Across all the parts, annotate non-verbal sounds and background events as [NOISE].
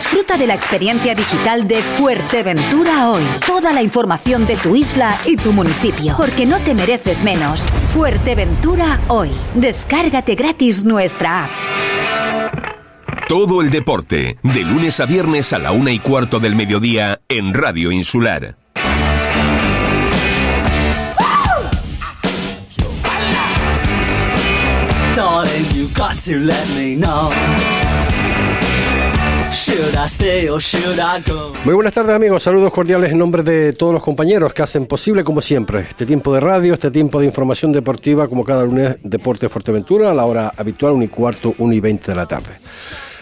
Disfruta de la experiencia digital de Fuerteventura hoy. Toda la información de tu isla y tu municipio, porque no te mereces menos. Fuerteventura hoy. Descárgate gratis nuestra app. Todo el deporte, de lunes a viernes a la una y cuarto del mediodía en Radio Insular. Muy buenas tardes amigos, saludos cordiales en nombre de todos los compañeros que hacen posible como siempre este tiempo de radio, este tiempo de información deportiva como cada lunes Deporte Fuerteventura a la hora habitual, 1 y cuarto, 1 y 20 de la tarde.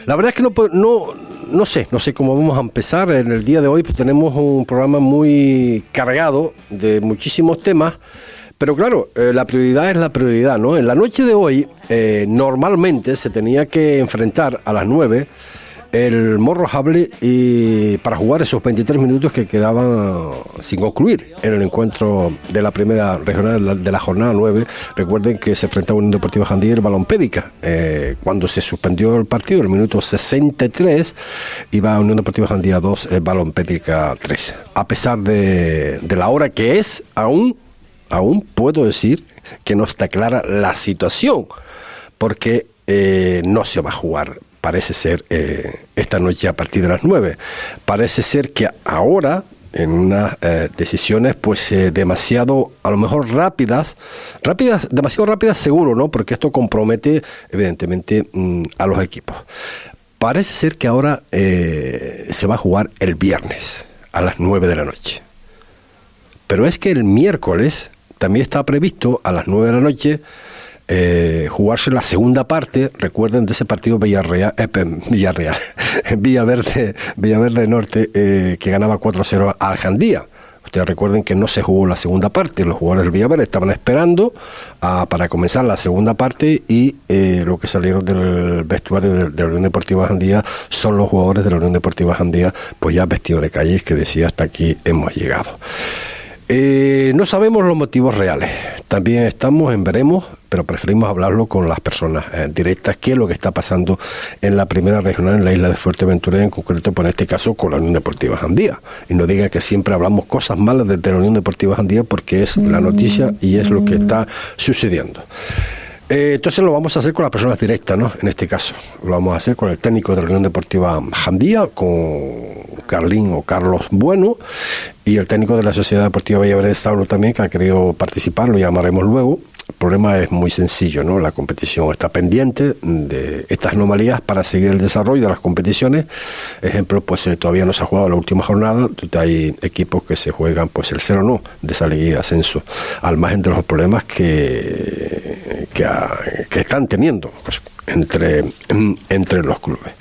La verdad es que no, no, no sé, no sé cómo vamos a empezar. En el día de hoy pues, tenemos un programa muy cargado de muchísimos temas. Pero claro, eh, la prioridad es la prioridad, ¿no? En la noche de hoy, eh, normalmente se tenía que enfrentar a las 9 el Morro Hable y para jugar esos 23 minutos que quedaban sin concluir en el encuentro de la primera regional de la jornada 9. Recuerden que se enfrentaba Unión Deportiva Jandía y el Balón Pédica. Eh, cuando se suspendió el partido, el minuto 63, iba Unión Deportiva Jandía 2, el Balón Pédica 3. A pesar de, de la hora que es, aún, aún puedo decir que no está clara la situación, porque eh, no se va a jugar parece ser eh, esta noche a partir de las 9. Parece ser que ahora, en unas eh, decisiones pues eh, demasiado, a lo mejor rápidas, rápidas, demasiado rápidas seguro, ¿no? Porque esto compromete evidentemente mm, a los equipos. Parece ser que ahora se va a jugar el viernes a las 9 de la noche. Pero es que el miércoles también está previsto a las 9 de la noche eh, jugarse la segunda parte, recuerden de ese partido Villarreal, eh, Villarreal [LAUGHS] Villaverde, Villaverde Norte, eh, que ganaba 4-0 a Aljandía. Ustedes recuerden que no se jugó la segunda parte, los jugadores del Villaverde estaban esperando ah, para comenzar la segunda parte y eh, lo que salieron del vestuario de, de, la Unión Deportiva Jandía son los jugadores de la Unión Deportiva Jandía, pues ya vestidos de calles que decía hasta aquí hemos llegado. Eh, no sabemos los motivos reales. También estamos en veremos, pero preferimos hablarlo con las personas eh, directas, qué es lo que está pasando en la primera regional en la isla de Fuerteventura, en concreto, por este caso, con la Unión Deportiva Jandía. Y no digan que siempre hablamos cosas malas de la Unión Deportiva Jandía, porque es la noticia y es lo que está sucediendo. Eh, entonces lo vamos a hacer con las personas directas, ¿no? En este caso. Lo vamos a hacer con el técnico de la Unión Deportiva Jandía, con Carlín o Carlos Bueno, y el técnico de la Sociedad Deportiva Villaverde de Saulo también, que ha querido participar, lo llamaremos luego. El problema es muy sencillo, ¿no? La competición está pendiente de estas anomalías para seguir el desarrollo de las competiciones. Ejemplo, pues eh, todavía no se ha jugado la última jornada, hay equipos que se juegan pues el cero no de esa de ascenso, al margen de los problemas que, que, están teniendo pues, entre, entre los clubes.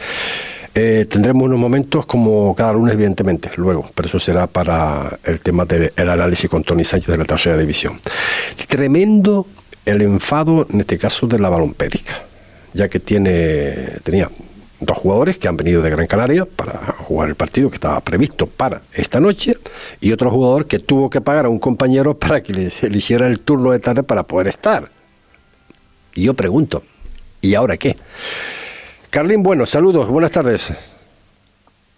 Eh, tendremos unos momentos como cada lunes, evidentemente, luego, pero eso será para el tema del análisis con Tony Sánchez de la tercera división. Tremendo el enfado, en este caso, de la balompédica, ya que tiene, tenía dos jugadores que han venido de Gran Canaria para jugar el partido que estaba previsto para esta noche y otro jugador que tuvo que pagar a un compañero [LAUGHS] para que le, le hiciera el turno de tarde para poder estar. Y yo pregunto, ¿y ahora qué? Carlín, bueno, saludos, buenas tardes.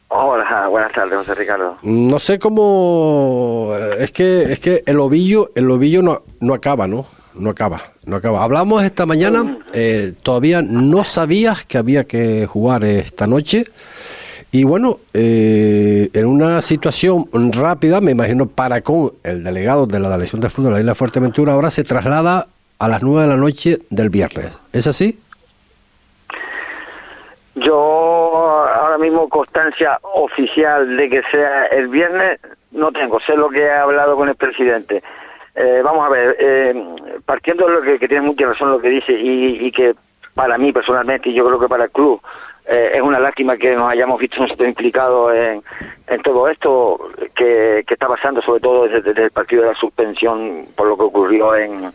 Hola, buenas tardes, José Ricardo. No sé cómo es que es que el ovillo el ovillo no, no acaba, ¿no? No acaba, no acaba. Hablamos esta mañana, eh, todavía no sabías que había que jugar esta noche. Y bueno, eh, en una situación rápida, me imagino, para con el delegado de la Delegación de Fútbol de la Isla Fuerteventura, ahora se traslada a las nueve de la noche del viernes. ¿Es así? Yo ahora mismo constancia oficial de que sea el viernes no tengo, sé lo que he hablado con el presidente. Eh, vamos a ver, eh, partiendo de lo que, tiene mucha razón lo que dice y, que para mí personalmente y yo creo que para el club eh, es una lástima que nos hayamos visto nosotros implicados en, en todo esto que, está pasando, sobre todo desde, el partido de la suspensión por lo que ocurrió en,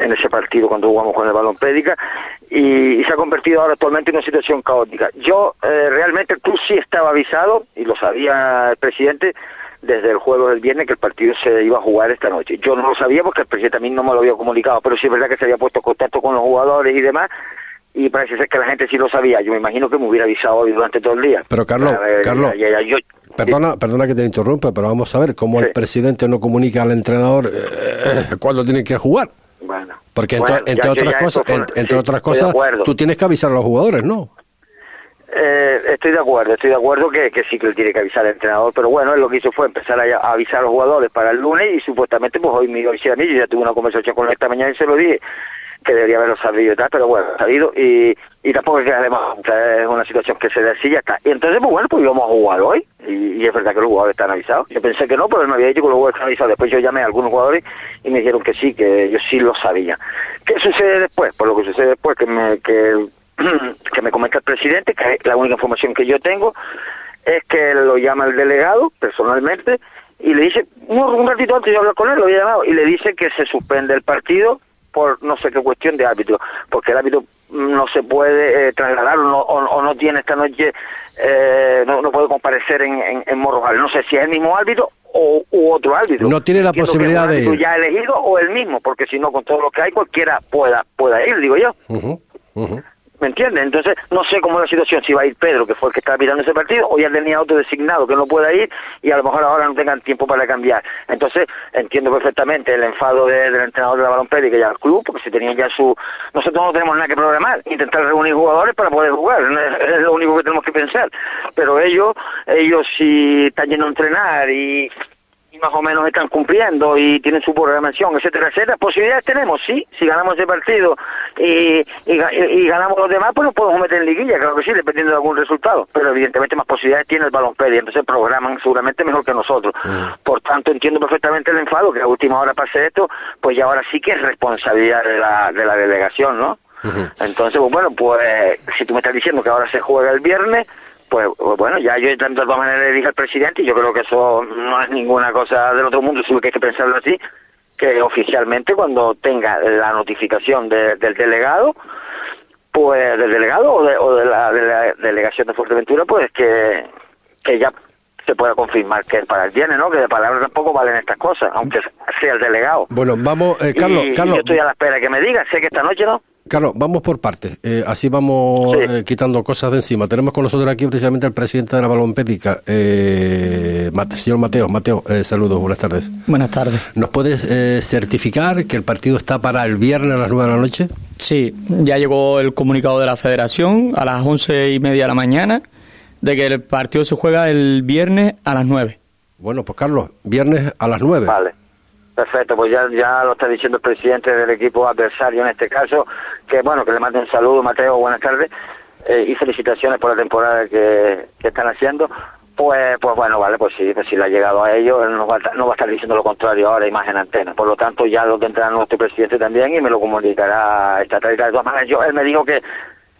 en ese partido cuando jugamos con el balón pédica y, se ha convertido ahora actualmente en una situación caótica. Yo eh, realmente el club sí estaba avisado y lo sabía el presidente desde el juego del viernes que el partido se iba a jugar esta noche. Yo no lo sabía porque el presidente a mí no me lo había comunicado, pero sí es verdad que se había puesto en contacto con los jugadores y demás y parece ser que la gente sí lo sabía. Yo me imagino que me hubiera avisado hoy durante todo el día. Pero Carlos, Carlos, perdona, perdona que te interrumpa, pero vamos a ver cómo el presidente no comunica al entrenador eh, cuándo tiene que jugar. Bueno, porque entre, otras cosas, entre otras cosas, tú tienes que avisar a los jugadores, ¿no? Eh, estoy de acuerdo, estoy de acuerdo que, que sí que le tiene que avisar al entrenador, pero bueno, él lo que hizo fue empezar a, avisar a los jugadores para el lunes y supuestamente pues hoy me a decir a mí, yo ya tuve una conversación con él esta mañana y se lo dije, que debería haberlo sabido y tal, pero bueno, sabido y, y tampoco es que además es una situación que se decía está. Y entonces, pues bueno, pues íbamos a jugar hoy y, es verdad que los jugadores están avisados. Yo pensé que no, pero él me había dicho que los jugadores están avisados. Después yo llamé a algunos jugadores y me dijeron que sí, que ellos sí lo sabían. ¿Qué sucede después? Pues lo que sucede después que me, [CLEARS THROAT] que, me comenta el presidente, que la única información que yo tengo, es que lo llama el delegado personalmente y le dice, un, ratito antes de hablar con él, lo había llamado, y le dice que se suspende el partido por no sé qué cuestión de árbitro, porque el árbitro no se puede eh, trasladar o no, o, no, tiene esta noche, eh, no, no, puede comparecer en, en, en Morrojal. No sé si es el mismo árbitro o u otro árbitro. No tiene la posibilidad de ir. ya elegido o el mismo, porque si no, con todo lo que hay, cualquiera pueda, pueda ir, digo yo. ¿Me entiendes? Entonces, no sé cómo es la situación, si va a ir Pedro, que fue el que estaba mirando ese partido, o ya tenía otro designado que no pueda ir y a lo mejor ahora no tengan tiempo para cambiar. Entonces, entiendo perfectamente el enfado del entrenador de la balompédica y al club, porque si tenían ya su... Nosotros no tenemos nada que programar, intentar reunir jugadores para poder jugar, es lo único que tenemos que pensar. Pero ellos, ellos si están yendo a entrenar y más o menos están cumpliendo y tienen su programación, etcétera, etcétera. Posibilidades tenemos, sí, si ganamos ese partido y, y, ganamos los demás, pues nos podemos meter en liguilla, creo que sí, dependiendo de algún resultado. Pero evidentemente más posibilidades tiene el balonpedia, entonces programan seguramente mejor que nosotros. Mm. Por tanto, entiendo perfectamente el enfado, que a última hora pase esto, pues ya ahora sí que es responsabilidad de la, de la delegación, ¿no? Entonces, pues bueno, pues si tú me estás diciendo que ahora se juega el viernes, pues, pues, bueno, ya yo de todas maneras le dije al presidente, y yo creo que eso no es ninguna cosa del otro mundo, sino que hay que pensarlo así, que oficialmente cuando tenga la notificación del delegado, pues del delegado o de, la, delegación de Fuerteventura, pues que, que ya se pueda confirmar que es para el viernes, ¿no? Que de palabras tampoco valen estas cosas, aunque sea el delegado. Bueno, vamos, eh, Carlos, Carlos. yo estoy a la espera de que me diga, sé que esta noche no. Carlos, vamos por partes. Eh, así vamos eh, quitando cosas de encima. Tenemos con nosotros aquí precisamente al presidente de la Balompédica, eh, señor Mateo. Mateo, eh, saludos, buenas tardes. Buenas tardes. ¿Nos puedes certificar que el partido está para el viernes a las nueve de la noche? Sí, ya llegó el comunicado de la federación a las once y media de la mañana de que el partido se juega el viernes a las nueve. Bueno, pues Carlos, viernes a las nueve. Vale. Perfecto, pues ya, ya lo está diciendo el presidente del equipo adversario en este caso, que bueno, que le mande un saludo, Mateo, buenas tardes, eh, y felicitaciones por la temporada que, están haciendo. Pues, pues bueno, vale, pues sí, pues si le ha llegado a ellos, no va, a, no va a estar diciendo lo contrario ahora, imagen antena. Por lo tanto, ya lo tendrá nuestro presidente también y me lo comunicará esta tarde. De todas maneras, yo, él me dijo que,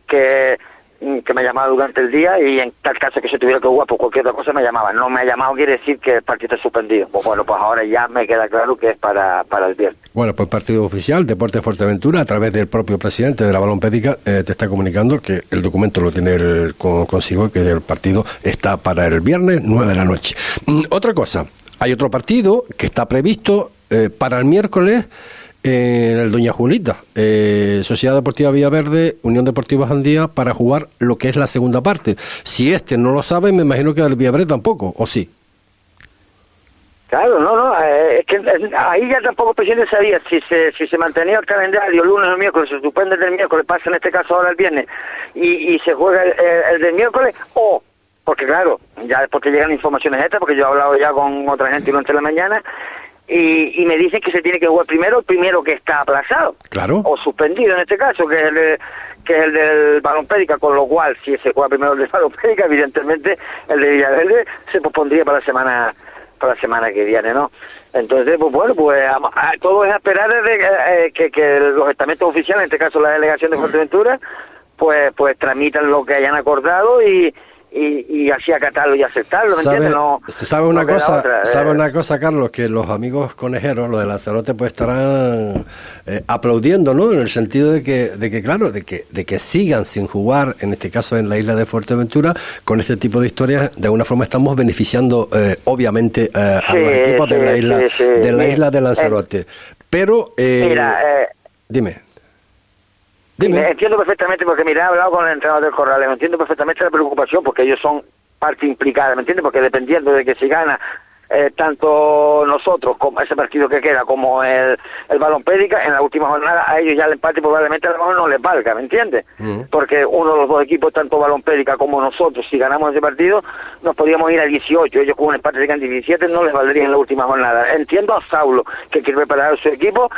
que que me llamaba durante el día y en tal caso que se tuviera que jugar por cualquier otra cosa me llamaba. No me ha llamado quiere decir que el partido está suspendido. Pues bueno, pues ahora ya me queda claro que es para, para el viernes. Bueno, pues partido oficial, Deporte Fuerteventura, a través del propio presidente de la Balompédica, eh, te está comunicando que el documento lo tiene el, consigo, que el partido está para el viernes 9 de la noche. Mm, otra cosa, hay otro partido que está previsto eh, para el miércoles en el Doña Julita, eh, Sociedad Deportiva Villaverde, Unión Deportiva Jandía, para jugar lo que es la segunda parte. Si este no lo sabe, me imagino que el Villaverde tampoco, ¿o sí? Claro, no, no, eh, es que eh, ahí ya tampoco el presidente sabía si se, si se mantenía el calendario lunes o miércoles, se suspende el del miércoles, pasa en este caso ahora el viernes, y, y se juega el, el, del miércoles, o, porque claro, ya después te llegan informaciones estas, porque yo he hablado ya con otra gente durante la mañana, y, y, me dicen que se tiene que jugar primero el primero que está aplazado. Claro. O suspendido en este caso que es el que es el del balón pédica con lo cual si se juega primero el del balón pédica evidentemente el de Villaverde se pospondría para la semana para la semana que viene no entonces pues bueno pues todo es esperar de, eh, que, que los estamentos oficiales en este caso la delegación de Fuerteventura pues pues tramitan lo que hayan acordado y y, y así acatarlo y aceptarlo, ¿me entiendes? No, sabe una cosa, sabe eh. una cosa, Carlos, que los amigos conejeros, los de Lanzarote, pues estarán eh, aplaudiendo, ¿no? En el sentido de que, de que claro, de que, de que sigan sin jugar, en este caso en la isla de Fuerteventura, con este tipo de historias, de alguna forma estamos beneficiando, eh, obviamente, a los equipos de la isla, de la isla de Lanzarote. Pero, Mira, dime. Dime. Entiendo perfectamente, porque mira, he hablado con el entrenador del Corrales, entiendo perfectamente la preocupación, porque ellos son parte implicada, ¿me entiendes? Porque dependiendo de que si gana eh, tanto nosotros, como ese partido que queda, como el, el balón pédica, en la última jornada a ellos ya el empate probablemente a lo mejor no les valga, ¿me entiendes? Mm. Porque uno de los dos equipos, tanto balón pédica como nosotros, si ganamos ese partido, nos podríamos ir a 18. Ellos con un empate de 17 no les valdría en la última jornada. Entiendo a Saulo, que quiere preparar su equipo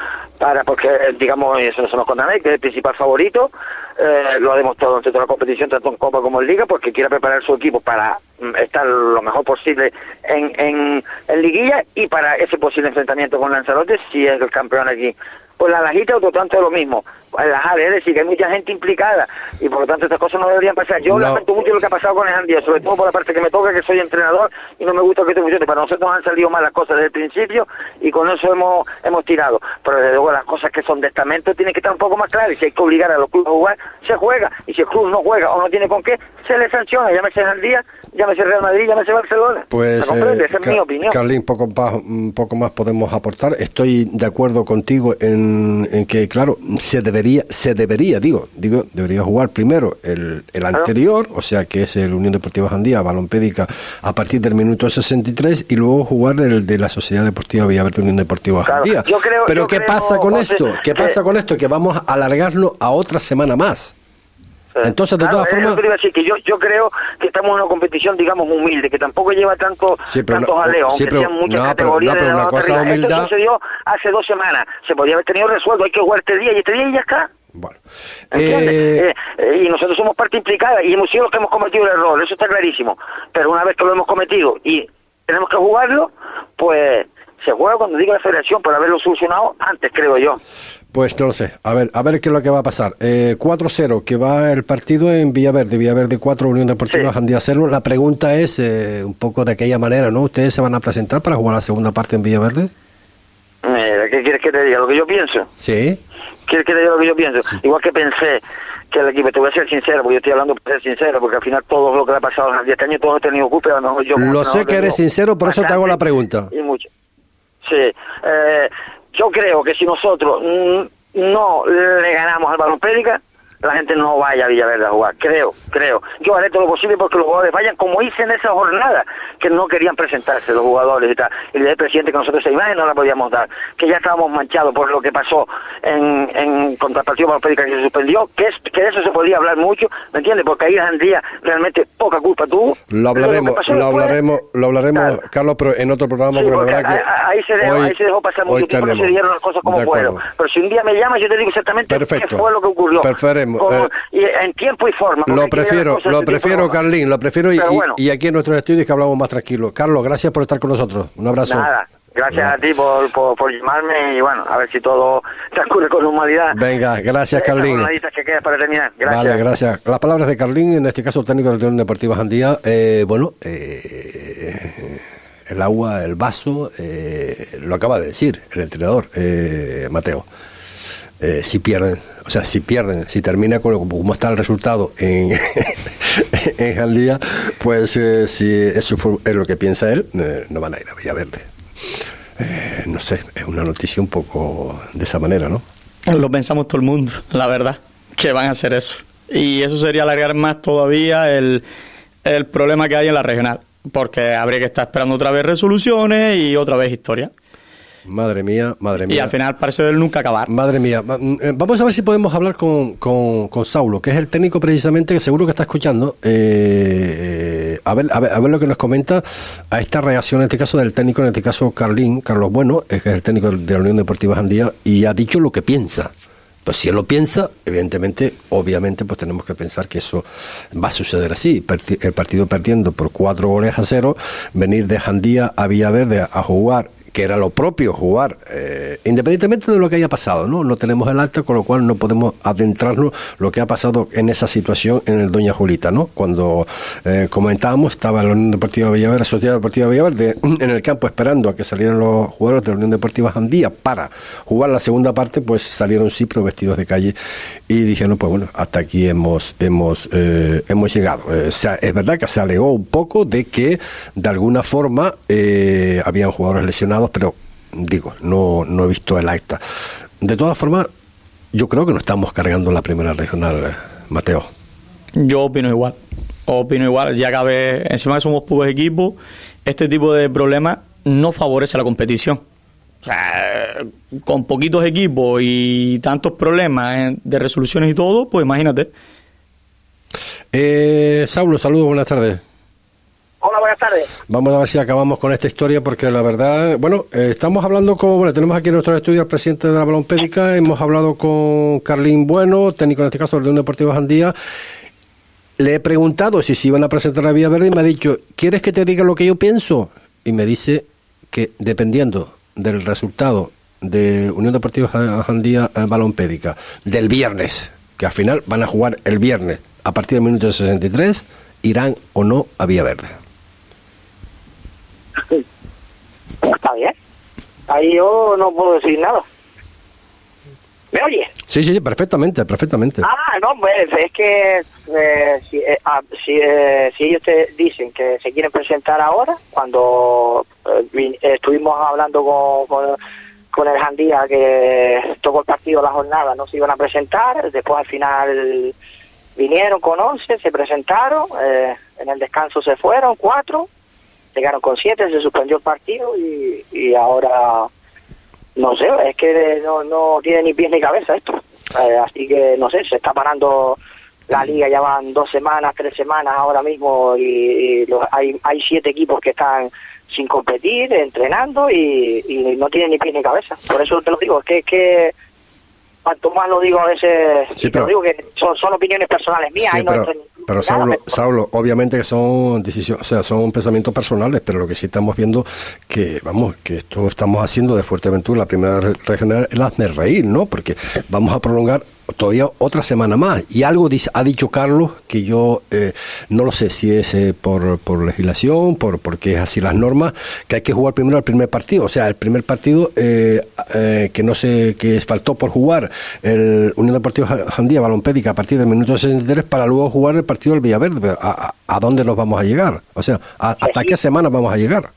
para, porque, digamos, eso no se nos conta nadie, que es el principal favorito, eh, lo ha demostrado en toda la competición, tanto en Copa como en Liga, porque quiere preparar su equipo para mm, estar lo mejor posible en, en, en Liguilla y para ese posible enfrentamiento con Lanzarote si es el campeón aquí. Pues la Lajita otro tanto es lo mismo. En la Jale, es decir, que hay mucha gente implicada y por lo tanto estas cosas no deberían pasar. Yo No. lamento mucho lo que ha pasado con el Andía, sobre todo por la parte que me toca, que soy entrenador y no me gusta que esto funcione. Para nosotros han salido mal las cosas desde el principio y con eso hemos hemos tirado. Pero desde luego las cosas que son de estamento tienen que estar un poco más claras y si hay que obligar a los clubes a jugar, se juega. Y si el club no juega o no tiene con qué, se le sanciona. Llámese Andía, llámese Real Madrid, llámese Barcelona. Pues, eh, Esa es Ca- mi opinión. Carlín, poco más, poco más podemos aportar. Estoy de acuerdo contigo en, en que, claro, se debería, se debería, digo, digo, debería jugar primero el, el anterior, o sea, que es el Unión Deportiva Jandía, Balompédica, a partir del minuto 63, y luego jugar el de la Sociedad Deportiva Villaverde Unión Deportiva Claro, Jandía. yo creo- Pero ¿qué creo, pasa con José, esto? ¿Qué que- pasa con esto? Que vamos a alargarlo a otra semana más. Entonces, de Claro, todas formas- que te iba a decir, que yo, yo creo que estamos en una competición, digamos, humilde, que tampoco lleva tanto, Sí, pero tantos no- aleos, sí, aunque pero- sean muchas no, pero- categorías no, pero de una cosa humildad- Esto sucedió hace dos semanas, se podría haber tenido resuelto, hay que jugar este día y este día y ya está. Bueno. Eh, Eh, eh, y nosotros somos parte implicada y hemos sido los que hemos cometido el error, eso está clarísimo. Pero una vez que lo hemos cometido y tenemos que jugarlo, pues se juega cuando diga la federación por haberlo solucionado antes, creo yo. Pues no lo sé. A ver, a ver qué es lo que va a pasar. Eh, 4-0, que va el partido en Villaverde. Villaverde 4, Unión Deportiva Sí. Jandía 0. La pregunta es eh, un poco de aquella manera, ¿no? ¿Ustedes se van a presentar para jugar la segunda parte en Villaverde? Mira, ¿Qué quieres que te diga? Lo que yo pienso. Sí. ¿Quieres que te diga lo que yo pienso? Igual que pensé que el equipo, te voy a ser sincero, porque yo estoy hablando para ser sincero, porque al final todo lo que le ha pasado en 10 años, todos he tenido culpa, a lo mejor yo... Lo sé que eres sincero, por eso te hago la pregunta. Y mucho. Sí. Eh, yo creo que si nosotros no le ganamos al Balón Pédica, la gente no vaya a Villaverde a jugar. Creo, creo. Yo haré todo lo posible porque los jugadores vayan como hice en esa jornada, que no querían presentarse los jugadores y tal. Y le dije al presidente que nosotros esa imagen no la podíamos dar, que ya estábamos manchados por lo que pasó en, en contra el partido que se suspendió, que, es, que de eso se podía hablar mucho, ¿me entiendes? Porque ahí Andía realmente poca culpa tuvo. Lo hablaremos, lo hablaremos, lo hablaremos, Claro. Carlos, pero en otro programa, Sí, porque la verdad a- ahí se dejó, hoy- ahí se dejó pasar mucho tiempo, no se dieron las cosas como fueron. Pero si un día me llamas, yo te digo exactamente Perfecto. qué fue lo que ocurrió. Preferemos, Como- eh, en tiempo y forma. Lo prefiero, lo prefiero. Carlín, lo prefiero y, bueno. aquí en nuestros estudios que hablamos más tranquilos. Carlos, gracias por estar con nosotros. Un abrazo. Nada, gracias a ti por, por, por llamarme y bueno, a ver si todo transcurre con normalidad. Venga, gracias, Carlín. jornaditas que queda para terminar. Gracias. Vale, gracias. Las palabras de Carlín, en este caso técnico del Unión Deportiva Jandía. Eh, bueno, eh, el agua, el vaso, eh, lo acaba de decir el entrenador, eh, Mateo. Eh, si pierden, o sea, si pierden, si termina con como está el resultado en, [LAUGHS] en pues eh, si eso fue- es lo que piensa él, eh, no van a ir a Villaverde. Eh, no sé, es una noticia un poco de esa manera, ¿no? Lo pensamos todo el mundo, la verdad, que van a hacer eso. Y eso sería alargar más todavía el, el problema que hay en la regional, porque habría que estar esperando otra vez resoluciones y otra vez historia. Madre mía, madre mía. Y al final parece del nunca acabar. Madre mía, mm, eh, vamos a ver si podemos hablar con, con, con Saulo, que es el técnico precisamente que seguro que está escuchando, eh, eh, a, ver, a, ver, a ver lo que nos comenta a esta reacción, en este caso del técnico, en este caso Carlín, Carlos Bueno, que es el técnico de la Unión Deportiva Jandía, y ha dicho lo que piensa. Pues si él lo piensa, evidentemente, obviamente, pues tenemos que pensar que eso va a suceder así. El partido perdiendo por cuatro goles a cero, venir de Jandía a Villaverde a jugar que era lo propio jugar, eh, independientemente de lo que haya pasado, ¿no? No tenemos el acta, con lo cual no podemos adentrarnos lo que ha pasado en esa situación en el Doña Julita, ¿no? Cuando eh, comentábamos, estaba la Unión Deportiva Villaverde, la Sociedad Deportiva Villaverde, en el campo esperando a que salieran los jugadores de la Unión Deportiva Jandía para jugar la segunda parte, pues salieron Cipro vestidos de calle y dijeron, pues bueno, hasta aquí hemos, hemos, eh, hemos llegado. O sea, es verdad que se alegó un poco de que de alguna forma habían jugadores lesionados, pero digo, no, no he visto el acta. De todas formas, yo creo que no estamos cargando la primera regional, eh, Mateo. Yo opino igual. Opino igual. Ya cabe, encima que somos pocos equipos, este tipo de problemas no favorece la competición. O sea, con poquitos equipos y tantos problemas de resoluciones y todo, pues imagínate. Eh, Saulo, saludos, buenas tardes. Buenas tardes. Vamos a ver si acabamos con esta historia porque la verdad, bueno, eh, estamos hablando con, bueno, tenemos aquí en nuestro estudio al presidente de la Balompédica, hemos hablado con Carlín Bueno, técnico en este caso del Unión Deportivo Jandía. Le he preguntado si se iban a presentar a Vía Verde y me ha dicho, ¿quieres que te diga lo que yo pienso? Y me dice que dependiendo del resultado de Unión Deportiva Jandía eh, Balompédica del viernes, que al final van a jugar el viernes a partir del minuto 63, irán o no a Vía Verde. Está bien. Ahí yo no puedo decir nada. ¿Me oye? Sí, sí, perfectamente, perfectamente. Ah, no, pues es que eh, si, eh, ah, si, eh, si, ellos te dicen que se quieren presentar ahora, cuando estuvimos hablando con, con, con, el Jandía que tocó el partido la jornada, no se iban a presentar, después al final vinieron con 11, se presentaron, en el descanso se fueron, cuatro, llegaron con siete, se suspendió el partido y, y ahora no sé, es que no, no tiene ni pies ni cabeza esto. Eh, así que no sé, se está parando la liga, ya van dos semanas, tres semanas ahora mismo y, hay, hay siete equipos que están sin competir, entrenando y, y no tienen ni pies ni cabeza. Por eso te lo digo, es que, es que cuanto más lo digo a veces, pero, digo que son, son opiniones personales mías. pero, pero Saulo, Saulo, obviamente que son decisiones, o sea, son pensamientos personales, pero lo que sí estamos viendo que, vamos, que esto estamos haciendo de Fuerteventura, la primera regional, es hazme reír, ¿no? Porque vamos a prolongar todavía otra semana más. Y algo dice, ha dicho Carlos que yo eh, no lo sé si es eh, por, por legislación, por porque es así las normas, que hay que jugar primero el primer partido. O sea, el primer partido eh, que no sé, que faltó por jugar el Unión Deportiva Jandía Balompédica a partir del minuto 63 para luego jugar el partido del Villaverde. ¿A, a dónde nos vamos a llegar? O sea, ¿hasta qué semana vamos a llegar?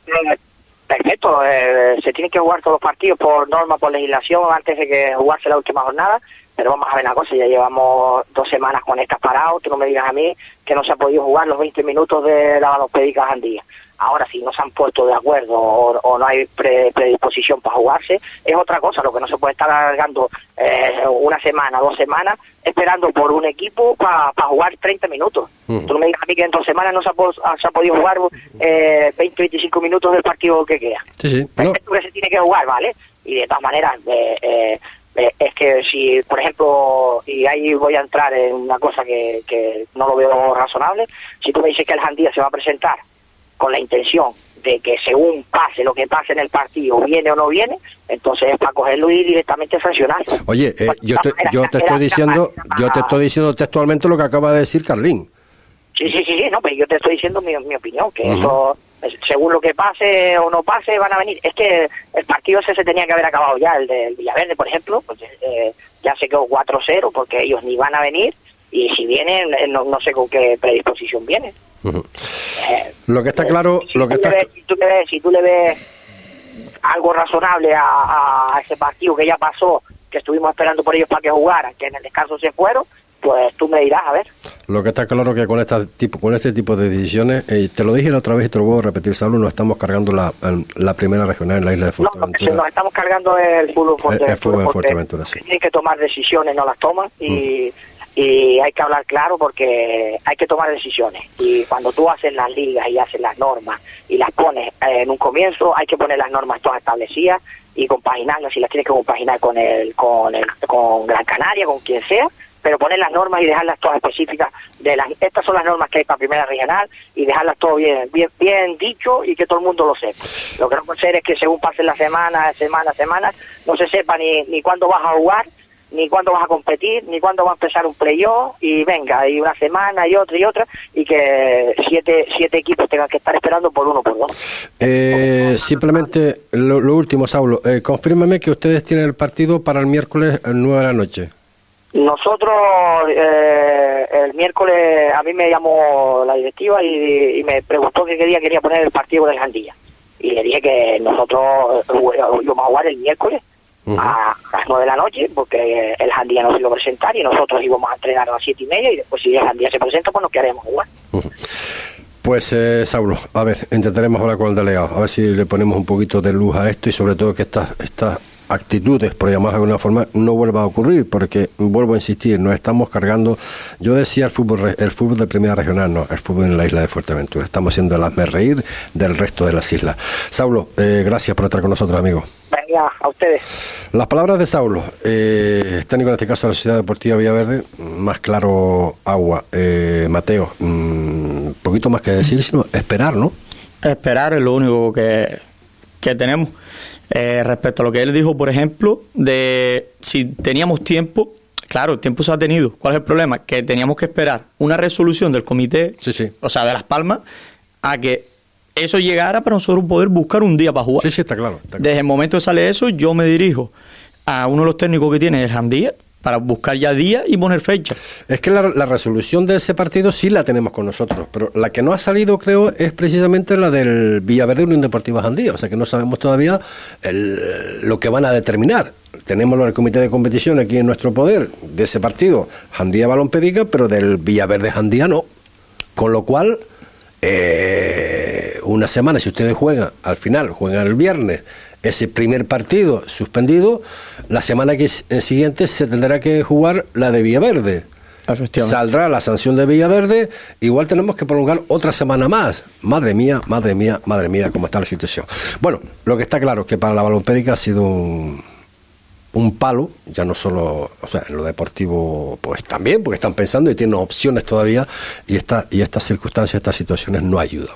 Perfecto, se tienen que jugar todos los partidos por norma, por legislación, antes de que jugarse la última jornada pero vamos a ver la cosa, ya llevamos dos semanas con estas parados, tú no me digas a mí que no se ha podido jugar los 20 minutos de la balopédica Jandía. Ahora, si no se han puesto de acuerdo o, no hay predisposición para jugarse, es otra cosa, lo que no se puede estar alargando eh, una semana, dos semanas, esperando por un equipo para jugar 30 minutos. Tú no me digas a mí que en dos semanas no se ha, podido jugar eh, 20, 25 minutos del partido que queda. Sí, sí. Es que se tiene que jugar, ¿vale? Y de todas maneras, eh eh, es que si, por ejemplo, y ahí voy a entrar en una cosa que, que no lo veo razonable, si tú me dices que el Jandía se va a presentar con la intención de que según pase lo que pase en el partido, viene o no viene, entonces es para cogerlo y directamente sancionar. Oye, eh, yo, te, yo te estoy diciendo, yo te estoy diciendo textualmente lo que acaba de decir Carlín. Sí, sí, sí, no, pero yo te estoy diciendo mi, mi opinión, que eso según lo que pase o no pase, van a venir. Es que el partido ese se tenía que haber acabado ya, el del Villaverde, por ejemplo, pues, eh, ya se quedó 4-0 porque ellos ni van a venir y si vienen, eh, no, no sé con qué predisposición vienen. Eh, lo que está claro, si lo que está... si, tú le ves, si tú le ves algo razonable a, a ese partido que ya pasó, que estuvimos esperando por ellos para que jugaran, que en el descanso se fueron, pues tú me dirás, a ver. Lo que está claro que con esta tipo, con este tipo de decisiones, eh, te lo dije la otra vez y te lo voy a repetir, Saulo, nos estamos cargando la, la primera regional en la isla de Fuerteventura. No, nos estamos cargando el fútbol, el, fútbol en Fuerteventura, sí. Tienen que tomar decisiones, no las toman y, mm. y hay que hablar claro porque hay que tomar decisiones. Y cuando tú haces las ligas y haces las normas y las pones eh, en un comienzo, hay que poner las normas todas establecidas y compaginarlas, si las tienes que compaginar con el, con el, con Gran Canaria, con quien sea, pero poner las normas y dejarlas todas específicas de las estas son las normas que hay para primera regional y dejarlas todo bien bien bien dicho y que todo el mundo lo sepa lo que no puede ser es que según pasen las semanas semanas semanas no se sepa ni ni cuándo vas a jugar ni cuándo vas a competir, ni cuándo va a empezar un playoff, y venga, y una semana, y otra, y otra, y que siete, siete equipos tengan que estar esperando por uno por dos. Eh, simplemente, lo, último, Saulo, eh, confírmame que ustedes tienen el partido para el miércoles 9 de la noche. Nosotros eh, el miércoles a mí me llamó la directiva y, me preguntó que qué día quería poner el partido de Jandilla. Y le dije que nosotros íbamos a jugar el miércoles a las nueve de la noche, porque el Jandía no se iba a presentar y nosotros íbamos a entrenar a las siete y media y después si el Jandía se presenta, pues nos quedaremos jugar. Pues, eh, Saulo, a ver, intentaremos hablar con el delegado, a ver si le ponemos un poquito de luz a esto y sobre todo que estas estas actitudes, por llamarlas de alguna forma, no vuelva a ocurrir, porque vuelvo a insistir, nos estamos cargando, yo decía el fútbol, el fútbol de primera regional, no, el fútbol en la isla de Fuerteventura, estamos haciendo el hazme reír del resto de las islas. Saulo, eh, gracias por estar con nosotros, amigo. Venga, a ustedes. Las palabras de Saulo, eh, técnico en este caso de la Sociedad Deportiva Villaverde, más claro agua, eh, Mateo, un mm, poquito más que decir, sino esperar, ¿no? Esperar es lo único que, que tenemos. Eh, respecto a lo que él dijo, por ejemplo, de si teníamos tiempo, claro, el tiempo se ha tenido. ¿Cuál es el problema? Que teníamos que esperar una resolución del comité, o sea, de Las Palmas, a que eso llegara para nosotros poder buscar un día para jugar. Sí, sí, está claro. Desde el momento que sale eso, yo me dirijo a uno de los técnicos que tiene el Jandía, para buscar ya día y poner fecha. Es que la, resolución de ese partido sí la tenemos con nosotros, pero la que no ha salido, creo, es precisamente la del Villaverde Unión Deportiva Jandía, o sea que no sabemos todavía lo que van a determinar. Tenemos el comité de competición aquí en nuestro poder de ese partido, Jandía Balompedica, pero del Villaverde Jandía no. Con lo cual, eh, una semana, si ustedes juegan, al final juegan el viernes, ese primer partido suspendido, la semana que, eh, siguiente se tendrá que jugar la de Villaverde. Saldrá la sanción de Villaverde, igual tenemos que prolongar otra semana más. Madre mía, madre mía, madre mía, cómo está la situación. Bueno, lo que está claro es que para la balompédica ha sido un, un palo, ya no solo, o sea, en lo deportivo, pues también, porque están pensando y tienen opciones todavía, y, esta, y estas circunstancias, estas situaciones no ayudan.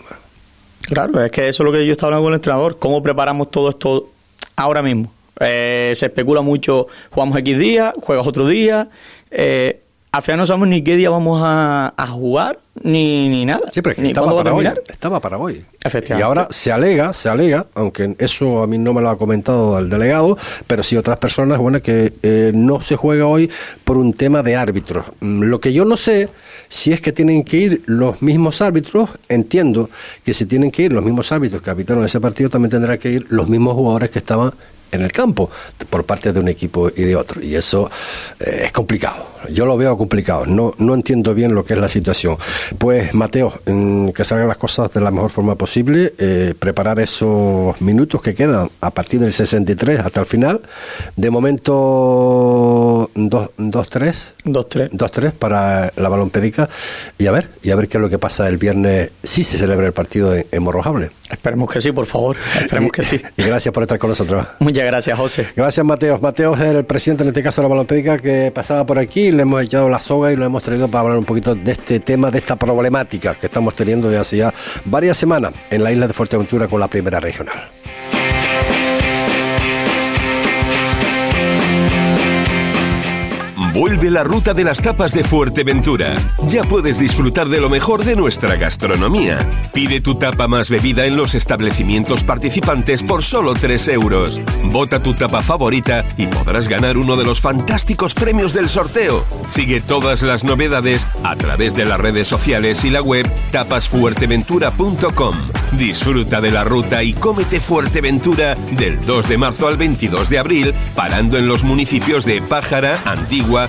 Claro, es que eso es lo que yo estaba hablando con el entrenador, cómo preparamos todo esto ahora mismo. Eh, se especula mucho, jugamos X días, juegas otro día, eh, al final no sabemos ni qué día vamos a, jugar, ni, ni nada. Sí, pero es que estaba, para hoy, estaba para hoy. Efectivamente. Y ahora se alega, se alega, aunque eso a mí no me lo ha comentado el delegado, pero sí otras personas, bueno, que eh, no se juega hoy por un tema de árbitros. Mm, lo que yo no sé, si es que tienen que ir los mismos árbitros, entiendo que si tienen que ir los mismos árbitros que habitaron ese partido, también tendrán que ir los mismos jugadores que estaban en el campo por parte de un equipo y de otro. Y eso eh, es complicado. Yo lo veo complicado. No, no entiendo bien lo que es la situación. Pues, Mateo, que salgan las cosas de la mejor forma posible, eh, preparar esos minutos que quedan a partir del 63 hasta el final. De momento, 2-3. 2-3. 2-3 para la balompédica. Y a ver, y a ver qué es lo que pasa el viernes si se celebra el partido en, en Morrojable. Esperemos que sí, por favor. Esperemos que sí. [LAUGHS] Y gracias por estar con nosotros. Muchas gracias, José. Gracias, Mateo. Mateo es el presidente, en este caso, de la balompédica, que pasaba por aquí. Le hemos echado la soga y lo hemos traído para hablar un poquito de este tema, de esta problemática que estamos teniendo desde hace ya varias semanas en la isla de Fuerteventura con la primera regional. Vuelve la ruta de las tapas de Fuerteventura. Ya puedes disfrutar de lo mejor de nuestra gastronomía. Pide tu tapa más bebida en los establecimientos participantes por solo 3 euros. Vota tu tapa favorita y podrás ganar uno de los fantásticos premios del sorteo. Sigue todas las novedades a través de las redes sociales y la web tapasfuerteventura.com. Disfruta de la ruta y cómete Fuerteventura del 2 de marzo al 22 de abril, parando en los municipios de Pájara, Antigua,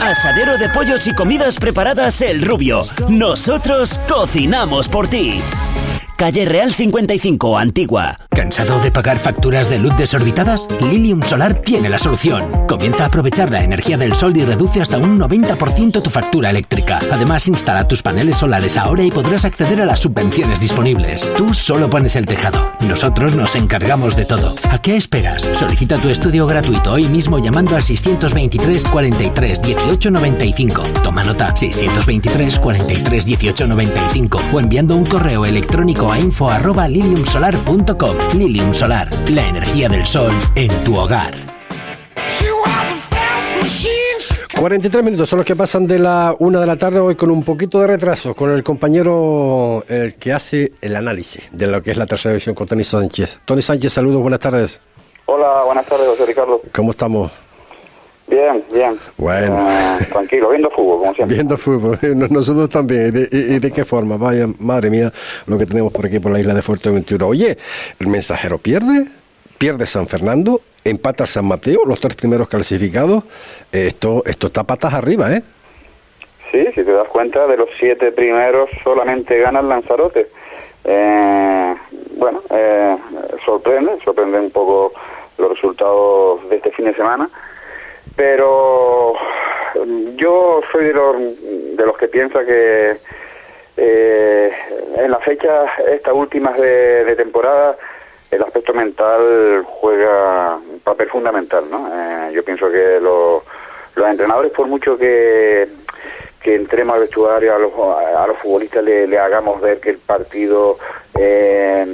Asadero de pollos y comidas preparadas El Rubio. Nosotros cocinamos por ti. Calle Real 55, Antigua. ¿Cansado de pagar facturas de luz desorbitadas? Lilium Solar tiene la solución. Comienza a aprovechar la energía del sol y reduce hasta un 90% tu factura eléctrica. Además, instala tus paneles solares ahora y podrás acceder a las subvenciones disponibles. Tú solo pones el tejado. Nosotros nos encargamos de todo. ¿A qué esperas? Solicita tu estudio gratuito hoy mismo llamando al 623 43 18 95. Toma nota 623 43 18 95 o enviando un correo electrónico a info arroba liliumsolar.com. Lilium Solar, la energía del sol en tu hogar. 43 minutos son los que pasan de la una de la tarde hoy con un poquito de retraso, con el compañero el que hace el análisis de lo que es la tercera división con Tony Sánchez. Tony Sánchez, saludos, buenas tardes. Hola, buenas tardes, José Ricardo. ¿Cómo estamos? Bien, bien. Bueno. Eh, tranquilo, viendo fútbol, como siempre. Viendo fútbol, [LAUGHS] nosotros también. ¿Y de, y de qué forma? Vaya, madre mía, lo que tenemos por aquí, por la isla de Fuerteventura. Oye, ¿el mensajero pierde? ¿Pierde San Fernando? ¿Empata San Mateo? Los tres primeros clasificados. Esto, esto está patas arriba, ¿eh? Sí, si te das cuenta, de los siete primeros solamente gana el Lanzarote. Eh, bueno, eh, sorprende, sorprende un poco los resultados de este fin de semana pero yo soy de los, de los que piensa que eh, en las fechas estas últimas de, temporada el aspecto mental juega un papel fundamental, ¿no? Eh, yo pienso que los, los entrenadores, por mucho que, que entremos al vestuario a los, a los futbolistas le, le hagamos ver que el partido eh,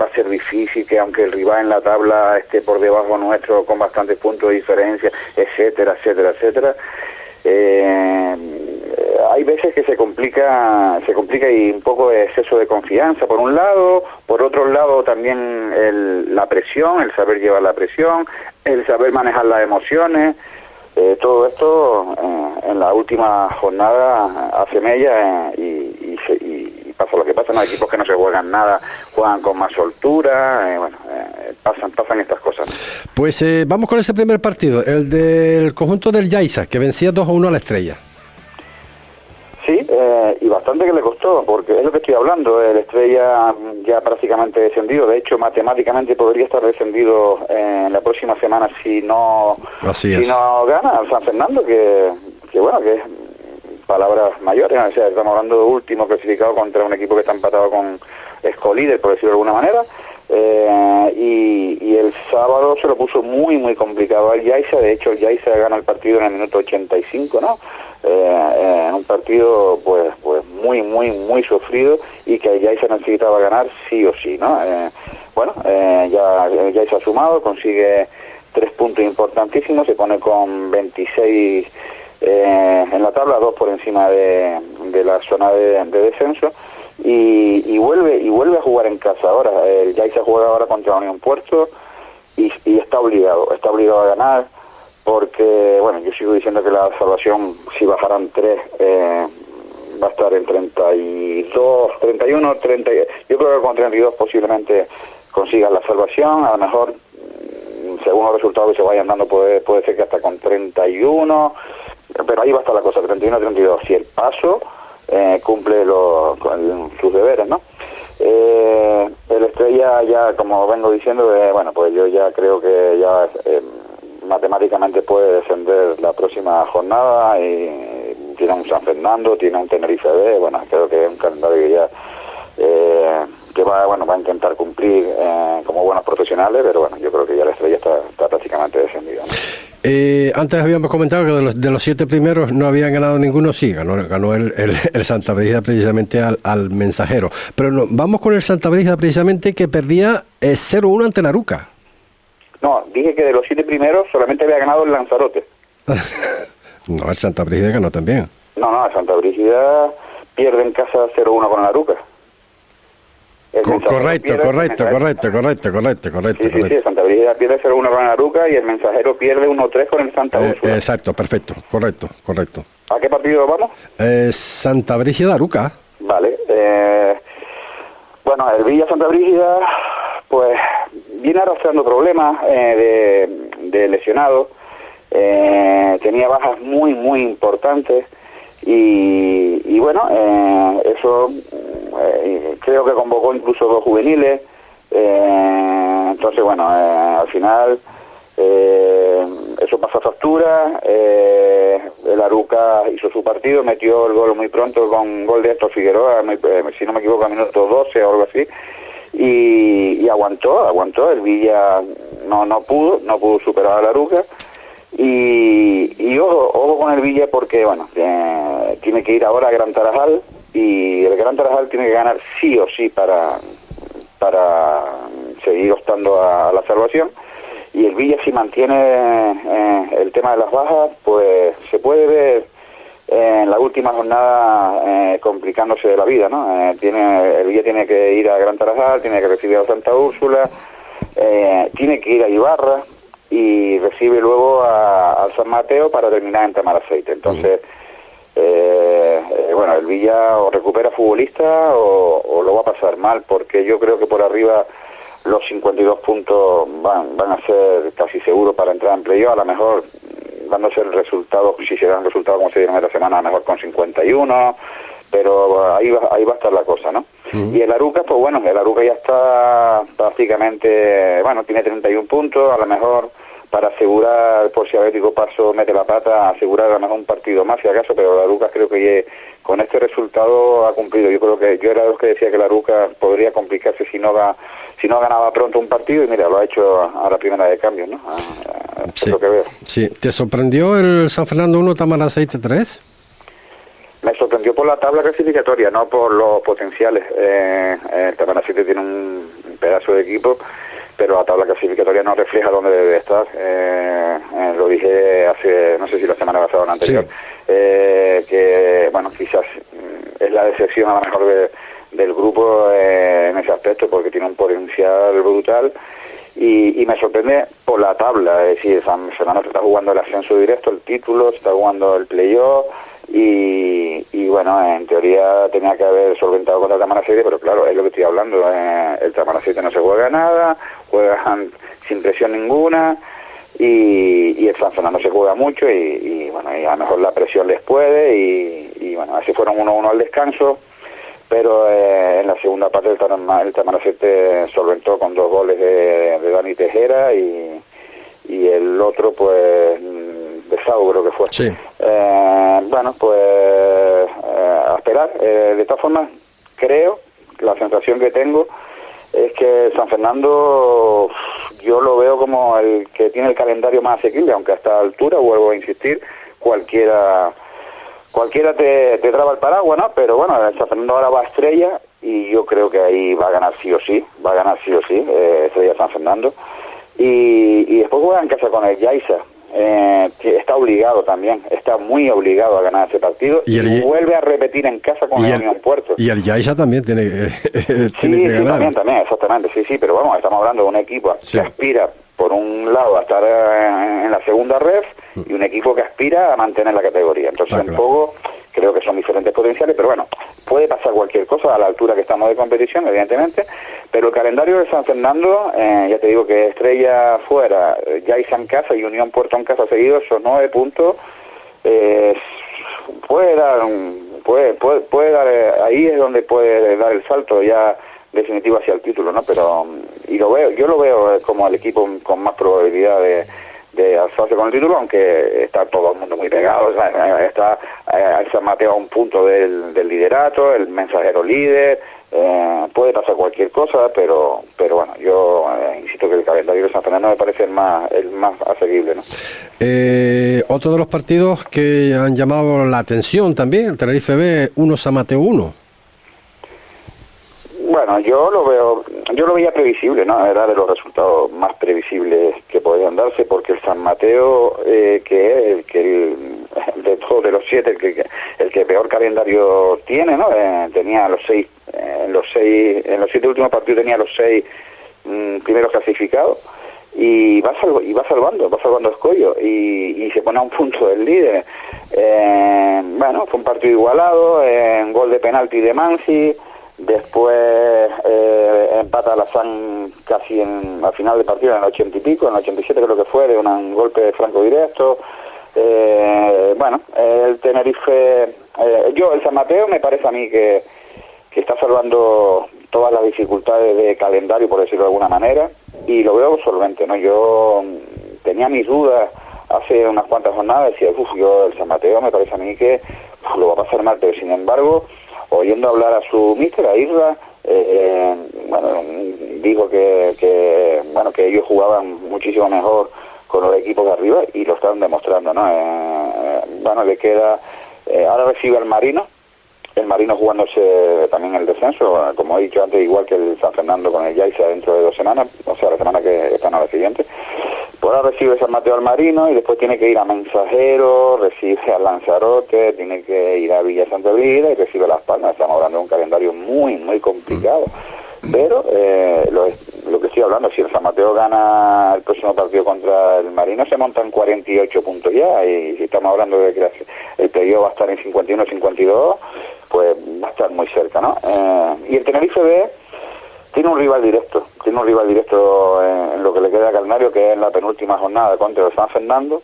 va a ser difícil, que aunque el rival en la tabla esté por debajo nuestro con bastantes puntos de diferencia, etcétera, etcétera, etcétera. Eh, hay veces que se complica, se complica y un poco de exceso de confianza por un lado, por otro lado también el, la presión, el saber llevar la presión, el saber manejar las emociones. Eh, todo esto eh, en la última jornada hace mella eh, y, y, y, pasa lo que pasa, no hay equipos que no se juegan nada, juegan con más soltura, bueno, pasan, pasan estas cosas. Pues vamos con ese primer partido, el del conjunto del Yaiza, que vencía 2 a 1 a la estrella. Sí, eh, y bastante que le costó, porque es lo que estoy hablando, el Estrella ya prácticamente descendido, de hecho matemáticamente podría estar descendido en la próxima semana si no Así si no gana San Fernando, que, que bueno, que es palabras mayores, o sea, estamos hablando de último clasificado contra un equipo que está empatado con Escolíder, por decirlo de alguna manera, eh, y, y, el sábado se lo puso muy, muy complicado al Yaiza. De hecho, el Yaiza gana el partido en el minuto 85, ¿no? Eh, en un partido, pues, pues muy, muy, muy sufrido y que el Yaiza necesitaba ganar sí o sí, ¿no? Eh, bueno, eh, ya el Yaiza ha sumado, consigue tres puntos importantísimos, se pone con 26 en la tabla, dos por encima de, de la zona de, de descenso y, y, vuelve y vuelve a jugar en casa ahora. El Yaiza juega ahora contra Unión Puerto y, está obligado, está obligado a ganar porque, bueno, yo sigo diciendo que la salvación, si bajaran tres, eh, va a estar en 32, 31, 30, yo creo que con 32 posiblemente consigan la salvación, a lo mejor según los resultados que se vayan dando puede, puede ser que hasta con 31, pero ahí va a estar la cosa, 31, 32, si el paso eh, cumple los, sus deberes, ¿no? Eh, el Estrella ya, como vengo diciendo, eh, bueno, pues yo ya creo que ya eh, matemáticamente puede descender la próxima jornada y tiene un San Fernando, tiene un Tenerife B, bueno, creo que es un calendario que ya eh, que va, bueno, va a intentar cumplir eh, como buenos profesionales, pero bueno, yo creo que ya la Estrella está, está prácticamente descendida. Eh, antes habíamos comentado que de los, de los, siete primeros no habían ganado ninguno, sí, ganó, ganó el, el, [LAUGHS] el Santa Brígida precisamente al, al mensajero. Pero no, vamos con el Santa Brígida precisamente que perdía eh, 0-1 ante la Ruca. No, dije que de los siete primeros solamente había ganado el Lanzarote. [LAUGHS] no, el Santa Brígida ganó también. No, no, el Santa Brígida pierde en casa 0-1 con la Ruca. Co correcto, correcto, correcto, correcto, correcto, correcto, sí, sí, Sí, Santa Brígida pierde 0-1 con Aruca y el mensajero pierde 1-3 con el Santa eh, exacto, perfecto, correcto, correcto. ¿A qué partido vamos? Eh, Santa Brígida Aruca. Vale. Eh, bueno, el Villa Santa Brígida, pues viene arrastrando problemas eh, de, de lesionados. Eh, tenía bajas muy, muy importantes. Y, y bueno, eh, eso eh, creo que convocó incluso dos juveniles. Eh, entonces, bueno, al final eso pasa factura. el Aruca hizo su partido, metió el gol muy pronto con gol de Héctor Figueroa, si no me equivoco, a minuto 12 o algo así. Y, y, aguantó, aguantó. El Villa no, no pudo, no pudo superar a la Aruca. Y, y ojo, ojo, con el Villa porque, bueno, eh, tiene que ir ahora a Gran Tarajal y el Gran Tarajal tiene que ganar sí o sí para, para seguir optando a, la salvación. y el Villa si mantiene eh, el tema de las bajas, pues se puede ver en la última jornada eh, complicándose la vida, ¿no? Eh, tiene, el Villa tiene que ir a Gran Tarajal, tiene que recibir a Santa Úrsula, eh, tiene que ir a Ibarra y recibe luego a, al San Mateo para terminar en Tamaraceite. Entonces, bueno, el Villa o recupera futbolista o, o, lo va a pasar mal, porque yo creo que por arriba los 52 puntos van, van a ser casi seguros para entrar en playoff, a lo mejor dándose el resultado, si se dan resultados como se dieron esta semana, mejor con 51, pero ahí va, ahí va a estar la cosa, ¿no? Y el Aruca, pues bueno, el Aruca ya está prácticamente, bueno, tiene 31 puntos, a lo mejor para asegurar, por si Atlético Paso mete la pata, asegurar a lo mejor un partido más, si acaso, pero la Aruca creo que con este resultado ha cumplido. Yo creo que yo era de los que decía que la Aruca podría complicarse si no va si no ganaba pronto un partido y mira, lo ha hecho a, la primera de cambio, ¿no? sí. Lo que veo. sí. ¿Te sorprendió el San Fernando 1 Tamaraceite 3? Me sorprendió por la tabla clasificatoria, no por los potenciales. Eh, el Tamaraceite tiene un pedazo de equipo, pero la tabla clasificatoria no refleja dónde debe estar. Eh, eh, lo dije hace, no sé si la semana pasada o la anterior, eh, que, bueno, quizás mm, es la decepción a lo mejor de del grupo eh, en ese aspecto porque tiene un potencial brutal y, me sorprende por la tabla, es decir, San Fernando está jugando el ascenso directo, el título, está jugando el playoff y, y bueno, en teoría tenía que haber solventado contra Tamara 7, pero claro, es lo que estoy hablando, eh, el Tamara 7 no se juega nada, juegan [LAUGHS] sin presión ninguna y, y el San Fernando se juega mucho y, bueno, y a lo mejor la presión les puede y, y bueno, así fueron 1-1 al descanso pero eh, en la segunda parte el, el Tamaracete solventó con dos goles de, Dani Tejera y, y el otro pues de Sau creo que fue. Eh, bueno, pues eh, a esperar. de todas formas, creo, la sensación que tengo es que San Fernando yo lo veo como el que tiene el calendario más asequible, aunque a esta altura, vuelvo a insistir, cualquiera cualquiera te, te traba el paraguas, ¿no? Pero bueno, el San Fernando ahora va a Estrella y yo creo que ahí va a ganar sí o sí, va a ganar sí o sí, eh, Estrella San Fernando. Y, y después juega en casa con el Yaiza, eh, que está obligado también, está muy obligado a ganar ese partido y, vuelve a repetir en casa con el, Unión Puerto. Y el Yaiza también [LAUGHS] tiene, sí, que sí, ganar. También, también, exactamente, sí, sí, pero vamos, estamos hablando de un equipo que aspira por un lado a estar en, la segunda red y un equipo que aspira a mantener la categoría. Entonces, un poco creo que son diferentes potenciales, pero bueno, puede pasar cualquier cosa a la altura que estamos de competición, evidentemente, pero el calendario de San Fernando, eh, ya te digo que Estrella fuera, ya hizo en casa y Unión Puerto en casa seguido, esos nueve puntos, eh, puede dar, puede, puede, puede dar, eh, ahí es donde puede dar el salto ya definitivo hacia el título, ¿no? Pero y lo veo, yo lo veo eh, como el equipo con más probabilidad de, de alzarse con el título, aunque está todo el mundo muy pegado, eh, está eh, San Mateo a un punto del, del liderato, el mensajero líder, eh, puede pasar cualquier cosa, pero pero bueno, yo insisto que el calendario de San Fernando me parece el más el más asequible, ¿no? otro de los partidos que han llamado la atención también, el Tenerife B 1 San Mateo 1. Bueno, yo lo veo, yo lo veía previsible, ¿no? Era de los resultados más previsibles que podían darse, porque el San Mateo, eh, que es el que de todos de los siete, el que, el que peor calendario tiene, ¿no? Eh, tenía los seis, eh, los seis, en los siete últimos partidos tenía los seis mm, primeros clasificados y va y va salvando, va salvando Escollo y, y se pone a un punto del líder. bueno, fue un partido igualado, en gol de penalti de Mansi Después eh, empata la San casi en, al final del partido, en el ochenta y pico, en el 87 creo que fue, de un golpe de franco directo. Eh, bueno, el Tenerife, eh, yo, el San Mateo me parece a mí que, que está salvando todas las dificultades de calendario, por decirlo de alguna manera, y lo veo solvente, ¿no? Yo tenía mis dudas hace unas cuantas jornadas, decía, uff, yo el San Mateo me parece a mí que lo va a pasar mal, pero sin embargo oyendo hablar a su mister, a Isla, eh, bueno, dijo que, que, bueno, que ellos jugaban muchísimo mejor con los equipos de arriba y lo están demostrando, ¿no? Eh, bueno, le queda, eh, ahora recibe al Marino, el Marino jugándose también el descenso, como he dicho antes, igual que el San Fernando con el Yaiza dentro de dos semanas, o sea, la semana que está no la siguiente. Pues ahora recibe San Mateo al Marino y después tiene que ir a Mensajero, recibe a Lanzarote, tiene que ir a Villa Santa Vida y recibe Las Palmas. Estamos hablando de un calendario muy, muy complicado. Pero eh, lo, lo, que estoy hablando, si el San Mateo gana el próximo partido contra el Marino, se montan 48 puntos ya. Y si estamos hablando de que el periodo va a estar en 51-52, pues va a estar muy cerca, ¿no? Eh, y el Tenerife B tiene un rival directo, tiene un rival directo en, lo que le queda a Calnario, que es en la penúltima jornada contra el San Fernando.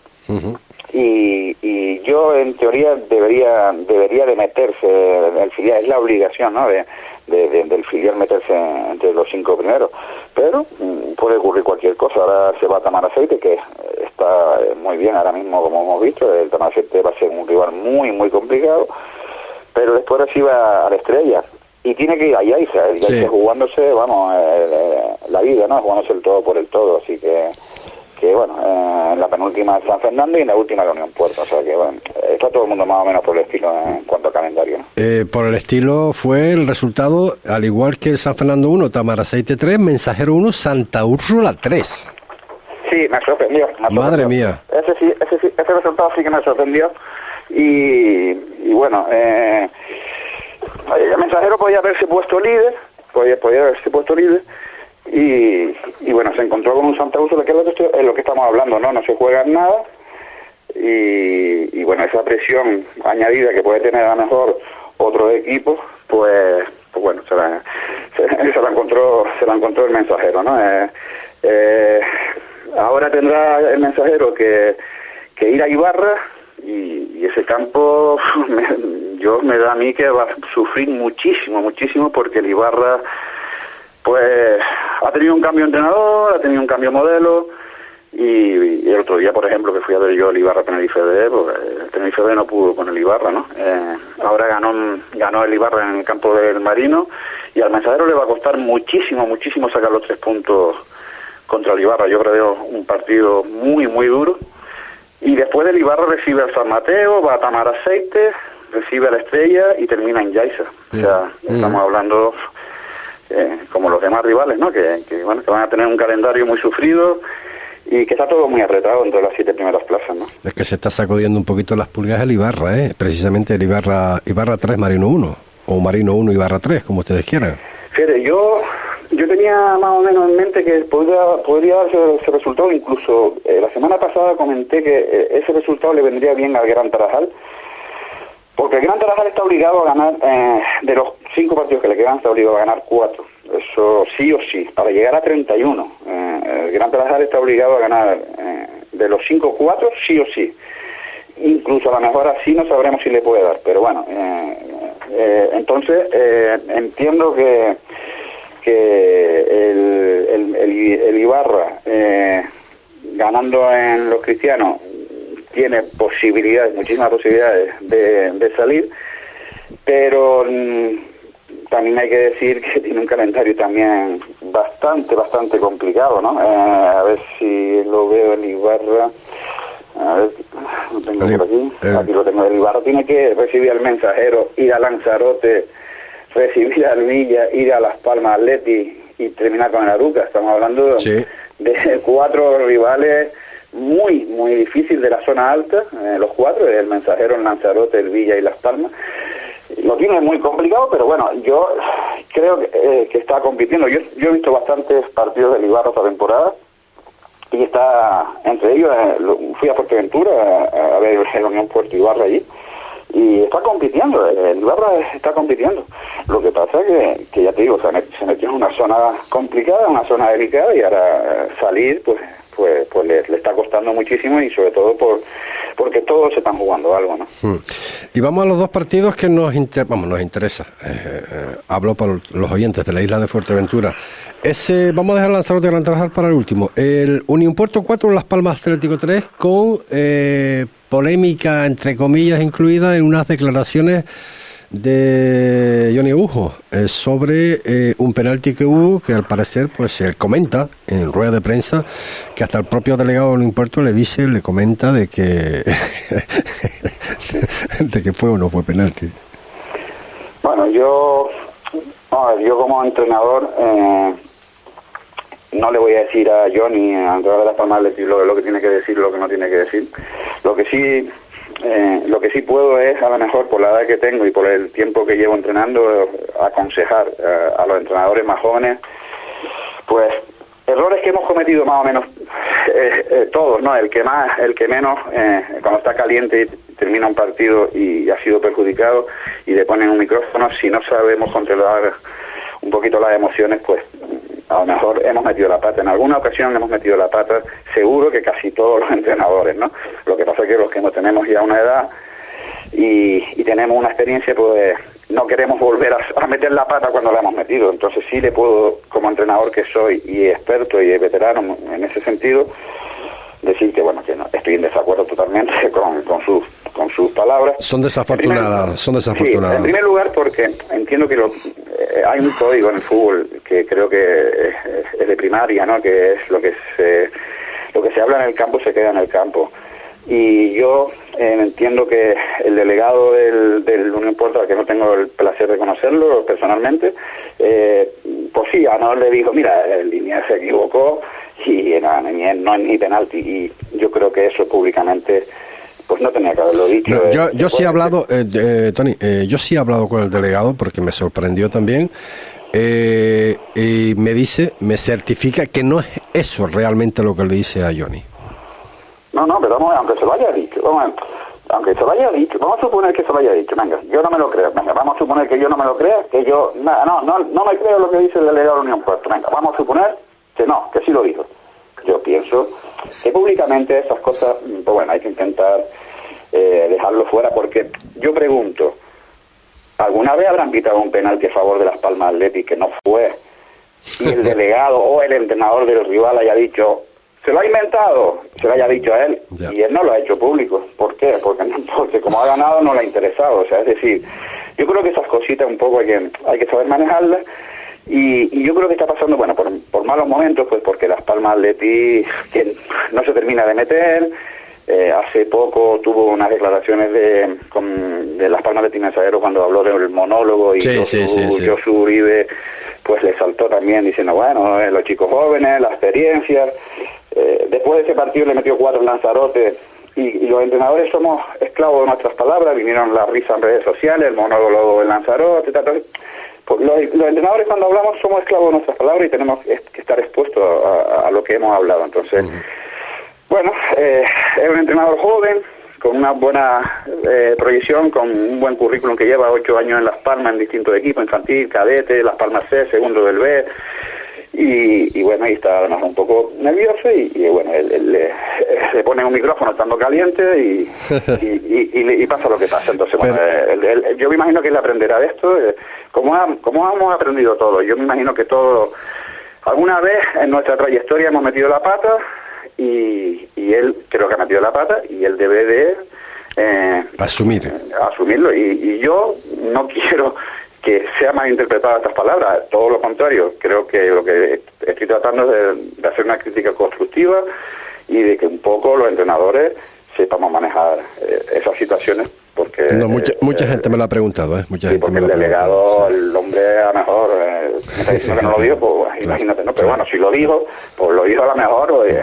y, y, yo, en teoría, debería debería de meterse el filial, es la obligación ¿no? de, del filial meterse entre los cinco primeros. Pero mm, puede ocurrir cualquier cosa. Ahora se va a Tamar Aceite, que está muy bien ahora mismo, como hemos visto. El Tamar Aceite va a ser un rival muy, muy complicado. Pero después recibe a la Estrella, y tiene que ir a Yaiza, el jugándose, vamos, eh, eh, la vida, ¿no? Jugándose el todo por el todo, así que, que bueno, eh, en la penúltima es San Fernando y en la última la Unión Puerto, o sea que bueno, está todo el mundo más o menos por el estilo en cuanto a calendario. por el estilo fue el resultado, al igual que el San Fernando 1, Tamaraceite 3, Mensajero 1, Santa Úrsula 3. Sí, me sorprendió. Madre mía. Ese, sí, ese, sí, ese resultado sí que me sorprendió y, bueno, eh el mensajero podía haberse puesto líder, podía, podía haberse puesto líder, y, y, bueno, se encontró con un Santa Úrsula, que es lo que, estamos hablando, ¿no? No se juega nada, y, y, bueno, esa presión añadida que puede tener a lo mejor otro equipo, pues, pues bueno, se la, se, [LAUGHS] la, encontró se la encontró el mensajero, ¿no? Eh, eh, ahora tendrá el mensajero que, que ir a Ibarra y, ese campo [LAUGHS] me, yo me da a mí que va a sufrir muchísimo, muchísimo porque el Ibarra pues ha tenido un cambio de entrenador, ha tenido un cambio de modelo y, el otro día, por ejemplo, que fui a ver yo el Ibarra Tenerife B, pues el Tenerife no pudo con el Ibarra, ¿no? Eh, ahora ganó, ganó el Ibarra en el campo del Marino y al Mensadero le va a costar muchísimo, muchísimo sacar los tres puntos contra el Ibarra. Yo creo un partido muy, muy duro y después del Ibarra recibe al San Mateo, va a Tamar Aceite, recibe a la Estrella y termina en Yaiza. O sea, estamos hablando eh, como los demás rivales, ¿no? Que, bueno, que van a tener un calendario muy sufrido y que está todo muy apretado entre las siete primeras plazas, ¿no? Es que se está sacudiendo un poquito las pulgas el Ibarra, ¿eh? Precisamente el Ibarra, Ibarra 3, Marino 1, o Marino 1, Ibarra 3, como ustedes quieran. Fíjate, yo yo tenía más o menos en mente que podría, podría darse ese resultado, incluso eh, la semana pasada comenté que eh, ese resultado le vendría bien al Gran Tarajal, porque el Gran Tarajal está obligado a ganar, eh, de los cinco partidos que le quedan, está obligado a ganar cuatro, eso sí o sí, para llegar a 31. el Gran Tarajal está obligado a ganar de los cinco, cuatro, sí o sí. Incluso a lo mejor así no sabremos si le puede dar, pero bueno, entonces entiendo que que el, el, Ibarra, eh, ganando en los cristianos, tiene posibilidades, muchísimas posibilidades de, salir, pero mm, también hay que decir que [LAUGHS] tiene un calendario también bastante, bastante complicado, ¿no? Eh, a ver si lo veo en Ibarra. A ver, lo tengo por aquí. Aquí lo tengo. El Ibarra tiene que recibir al mensajero, ir a Lanzarote recibir al Villa, ir a Las Palmas Atleti y terminar con el Aruca. Estamos hablando de [LAUGHS] cuatro rivales muy, muy difíciles de la zona alta, eh, los cuatro, el Mensajero, el Lanzarote, el Villa y Las Palmas. Lo tiene muy complicado, pero bueno, yo creo que, eh, está compitiendo. Yo, yo he visto bastantes partidos del Ibarra esta temporada y está entre ellos, eh, fui a Fuerteventura a, a ver el Unión Puerto Ibarra allí y está compitiendo, el Ibarra está compitiendo. Lo que pasa es que, ya te digo, se metió en una zona complicada, una zona delicada y ahora eh, salir pues pues, pues le, está costando muchísimo y sobre todo por porque todos se están jugando algo, ¿no? Hmm. Y vamos a los dos partidos que nos vamos nos interesa. Eh, eh, hablo por los oyentes de la isla de Fuerteventura. Ese vamos a dejar Lanzarote Gran trabajar para el último. El Unión Puerto 4, Las Palmas Atlético 3 con polémica entre comillas incluida en unas declaraciones de Johnny Abujo eh, sobre eh, un penalti que hubo que al parecer pues él comenta en rueda de prensa que hasta el propio delegado del impuesto le dice le comenta de que [LAUGHS] de que fue o no fue penalti bueno yo yo como entrenador eh, no le voy a decir a Johnny, a Andrés de las Palmas lo que tiene que decir, lo que no tiene que decir. Lo que sí eh, lo que sí puedo es, a lo mejor por la edad que tengo y por el tiempo que llevo entrenando, aconsejar eh, a los entrenadores más jóvenes, pues errores que hemos cometido más o menos eh, todos, ¿no? El que más, el que menos, cuando está caliente y termina un partido y ha sido perjudicado y le ponen un micrófono, si no sabemos controlar un poquito las emociones, pues a lo mejor hemos metido la pata. En alguna ocasión hemos metido la pata, seguro que casi todos los [LAUGHS] entrenadores, ¿no? Lo que pasa es que los que no tenemos ya una edad y, tenemos una experiencia, pues no queremos volver a, meter la pata cuando la hemos metido. Entonces sí le puedo, como entrenador que soy y experto y veterano en ese sentido, decir que bueno que no, estoy en desacuerdo totalmente [LAUGHS] con, con sus con sus palabras. Son desafortunadas, son desafortunadas. en primer lugar porque entiendo que eh, hay un código en el fútbol que creo que es, de primaria, ¿no? Que es lo que se lo que se habla en el campo se queda en el campo. Y yo eh, entiendo que el delegado del, del Unión Puerto, que no tengo el placer de conocerlo personalmente, eh, pues sí, a no le dijo, mira, el línea se equivocó y no, no es ni penalti. Y yo creo que eso públicamente pues no tenía que haberlo dicho. yo, yo sí he hablado, eh, eh, Tony, eh, yo sí he hablado con el delegado porque me sorprendió también. y me dice, me certifica que no es eso realmente lo que le dice a Johnny. No, no, pero vamos, aunque se lo haya dicho, vamos, aunque se lo haya dicho, vamos a suponer que se lo haya dicho, venga, yo no me lo creo, venga, vamos a suponer que yo no me lo crea, que yo, no, no, no, no me creo lo que dice el delegado de la Unión Puerto, venga, vamos a suponer que no, que sí lo dijo. Yo pienso que públicamente esas cosas, pues bueno, hay que intentar eh, dejarlo fuera, porque yo pregunto, ¿alguna vez habrán pitado un penalti a favor de las Palmas Athletic que no fue? Y el [LAUGHS] delegado o el entrenador del rival haya dicho, se lo ha inventado, se lo haya dicho a él, y él no lo ha hecho público. ¿Por qué? Porque, [LAUGHS] porque como ha ganado no le ha interesado. O sea, es decir, yo creo que esas cositas un poco hay que, hay que saber manejarlas y, yo creo que está pasando, bueno, por, por malos momentos, pues porque Las Palmas Atleti que no se termina de meter. Eh, hace poco tuvo unas declaraciones de, con, de Las Palmas Atleti Mensajero cuando habló del monólogo y yo su Uribe pues le saltó también diciendo, bueno, eh, los chicos jóvenes, la experiencia. Eh, después de ese partido le metió cuatro lanzarotes y, los entrenadores somos esclavos de nuestras palabras, vinieron las risas en redes sociales, el monólogo del Lanzarote, tal, pues los, entrenadores cuando hablamos somos esclavos de nuestras palabras y tenemos que estar expuestos a, lo que hemos hablado. Entonces, bueno, eh, es un entrenador joven, con una buena eh, proyección, con un buen currículum que lleva ocho años en Las Palmas en distintos equipos, infantil, cadete, Las Palmas C, segundo del B. Y, bueno, ahí está además un poco nervioso y, bueno, él, [LAUGHS] le, pone un micrófono estando caliente y, [LAUGHS] y, pasa lo que pasa. Entonces, bueno, yo me imagino que él aprenderá de esto. Eh, como, como hemos aprendido todo, yo me imagino que todo, alguna vez en nuestra trayectoria hemos metido la pata y, él creo que ha metido la pata y él debe de... Eh, Asumir. asumirlo. Y, yo no [LAUGHS] quiero que sea malinterpretada estas palabras, todo lo contrario, creo que lo que estoy tratando es de hacer una crítica constructiva y de que un poco los entrenadores sepamos manejar eh, esas situaciones porque no, mucha, eh, mucha gente me lo ha preguntado ¿eh? mucha gente porque me el delegado el hombre a lo mejor eh, me está diciendo que no lo dijo pues imagínate no pero bueno si lo dijo pues lo dijo a lo mejor pues,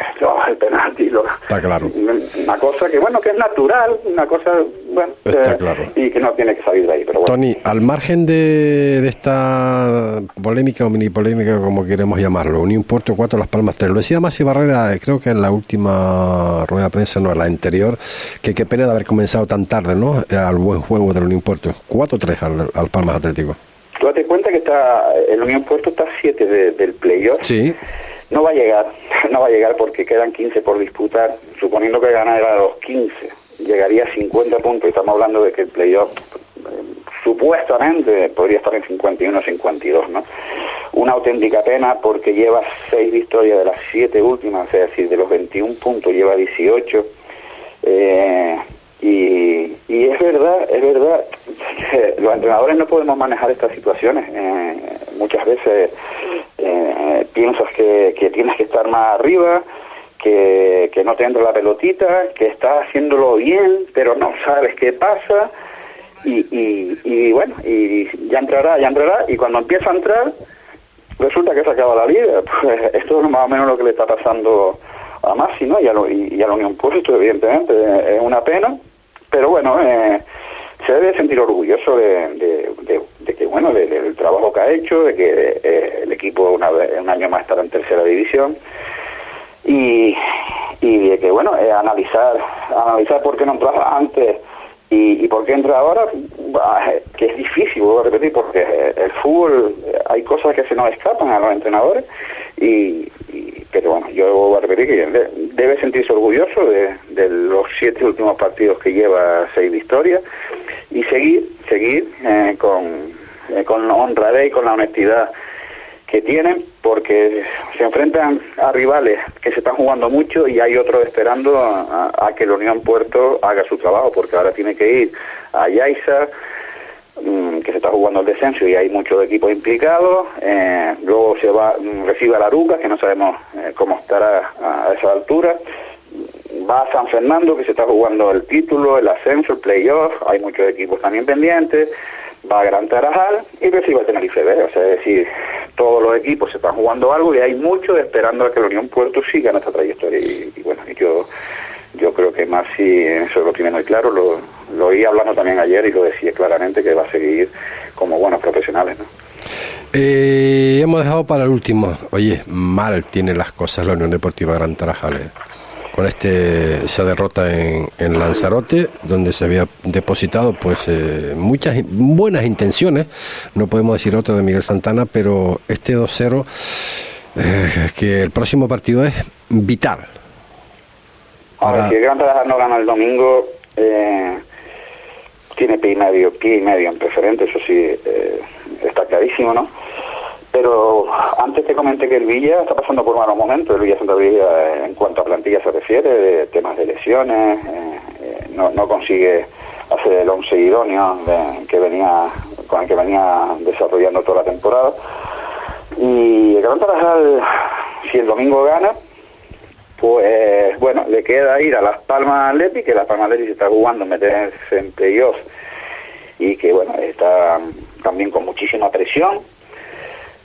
el penalti lo, está claro. una cosa que bueno que es natural una cosa bueno está claro. y que no tiene que salir de ahí pero bueno. Tony al margen de, de esta polémica o mini polémica como queremos llamarlo Unión Puerto 4 Las Palmas 3 lo decía Masi Barrera creo que en la última rueda de prensa no en la anterior que qué pena de haber comenzado tan tarde no al buen juego del Unión Puerto. 4-3 al, al, Palmas Atlético. Tú date cuenta que está el Unión Puerto está 7 del playoff. Sí. No va a llegar, [LAUGHS] no va a llegar porque quedan 15 por disputar. Suponiendo que ganara los 15, llegaría a 50 puntos. Estamos hablando de que el playoff eh, supuestamente podría estar en 51 52, ¿no? Una auténtica pena porque lleva 6 victorias de las 7 últimas, es decir, de los 21 puntos lleva 18. Eh, y, y es verdad, es verdad, los entrenadores no podemos manejar estas situaciones. Eh, muchas veces eh, piensas que, que, tienes que estar más arriba, que, que no te entra la pelotita, que estás haciéndolo bien, pero no sabes qué pasa. Y, y, y bueno, y ya entrará, ya entrará, y cuando empieza a entrar, resulta que se acaba la liga. [LAUGHS] Pues esto es más o menos lo que le está pasando a Massi, ¿no? Y a, y, a la Unión Puerto, evidentemente. Es una pena, pero bueno, eh, se debe sentir orgulloso de, que, bueno, del trabajo que ha hecho, de que eh, el equipo una un año más estará en tercera división. Y, y de que, bueno, eh, analizar, analizar por qué no entraba antes y, por qué entra ahora, que es difícil, vuelvo a repetir, porque el fútbol, hay cosas que se nos escapan a los entrenadores y, pero bueno, yo a repetir que debe sentirse orgulloso de, los siete últimos partidos que lleva seis victorias y seguir, seguir eh, con, eh, con honradez y con la honestidad que tienen, porque se enfrentan a rivales que se están jugando mucho y hay otros esperando a, que la Unión Puerto haga su trabajo, porque ahora tiene que ir a Yaiza, que se está jugando el descenso y hay muchos equipos implicados, eh, luego se va mm, recibe a la Ruca, que no sabemos cómo estará a esa altura, va a San Fernando, que se está jugando el título, el ascenso, el playoff, hay muchos equipos también pendientes, va a Gran Tarajal y recibe a Tenerife B, o sea, es decir, todos los equipos se están jugando algo y hay muchos esperando a que la Unión Puerto siga en esta trayectoria. Y, bueno, yo yo creo que más si eso lo tiene muy claro, lo, lo oí hablando también ayer y lo decía claramente que va a seguir como buenos profesionales, ¿no? Eh, hemos dejado para el último. Oye, mal tiene las cosas la Unión Deportiva Gran Tarajal. ¿eh? con este esa derrota en, en, Lanzarote, donde se había depositado pues eh, muchas buenas intenciones, no podemos decir otra de Miguel Santana, pero este 2-0, eh, que el próximo partido es vital. Ahora, si el Gran no gana el domingo, eh, tiene pie y medio, pie y medio en preferente, eso sí, está clarísimo, ¿no? Pero antes te comenté que el Villa está pasando por malos momentos, el Villa Santa Villa eh, en cuanto a plantilla se refiere, de temas de lesiones, eh, eh, no, no, consigue hacer el once idóneo que venía, con el que venía desarrollando toda la temporada. Y el Gran Tarajal, si el domingo gana, pues bueno, le queda ir a Las Palmas Atleti, que Las Palmas Atleti se está jugando meterse en playoffs y que bueno, está también con muchísima presión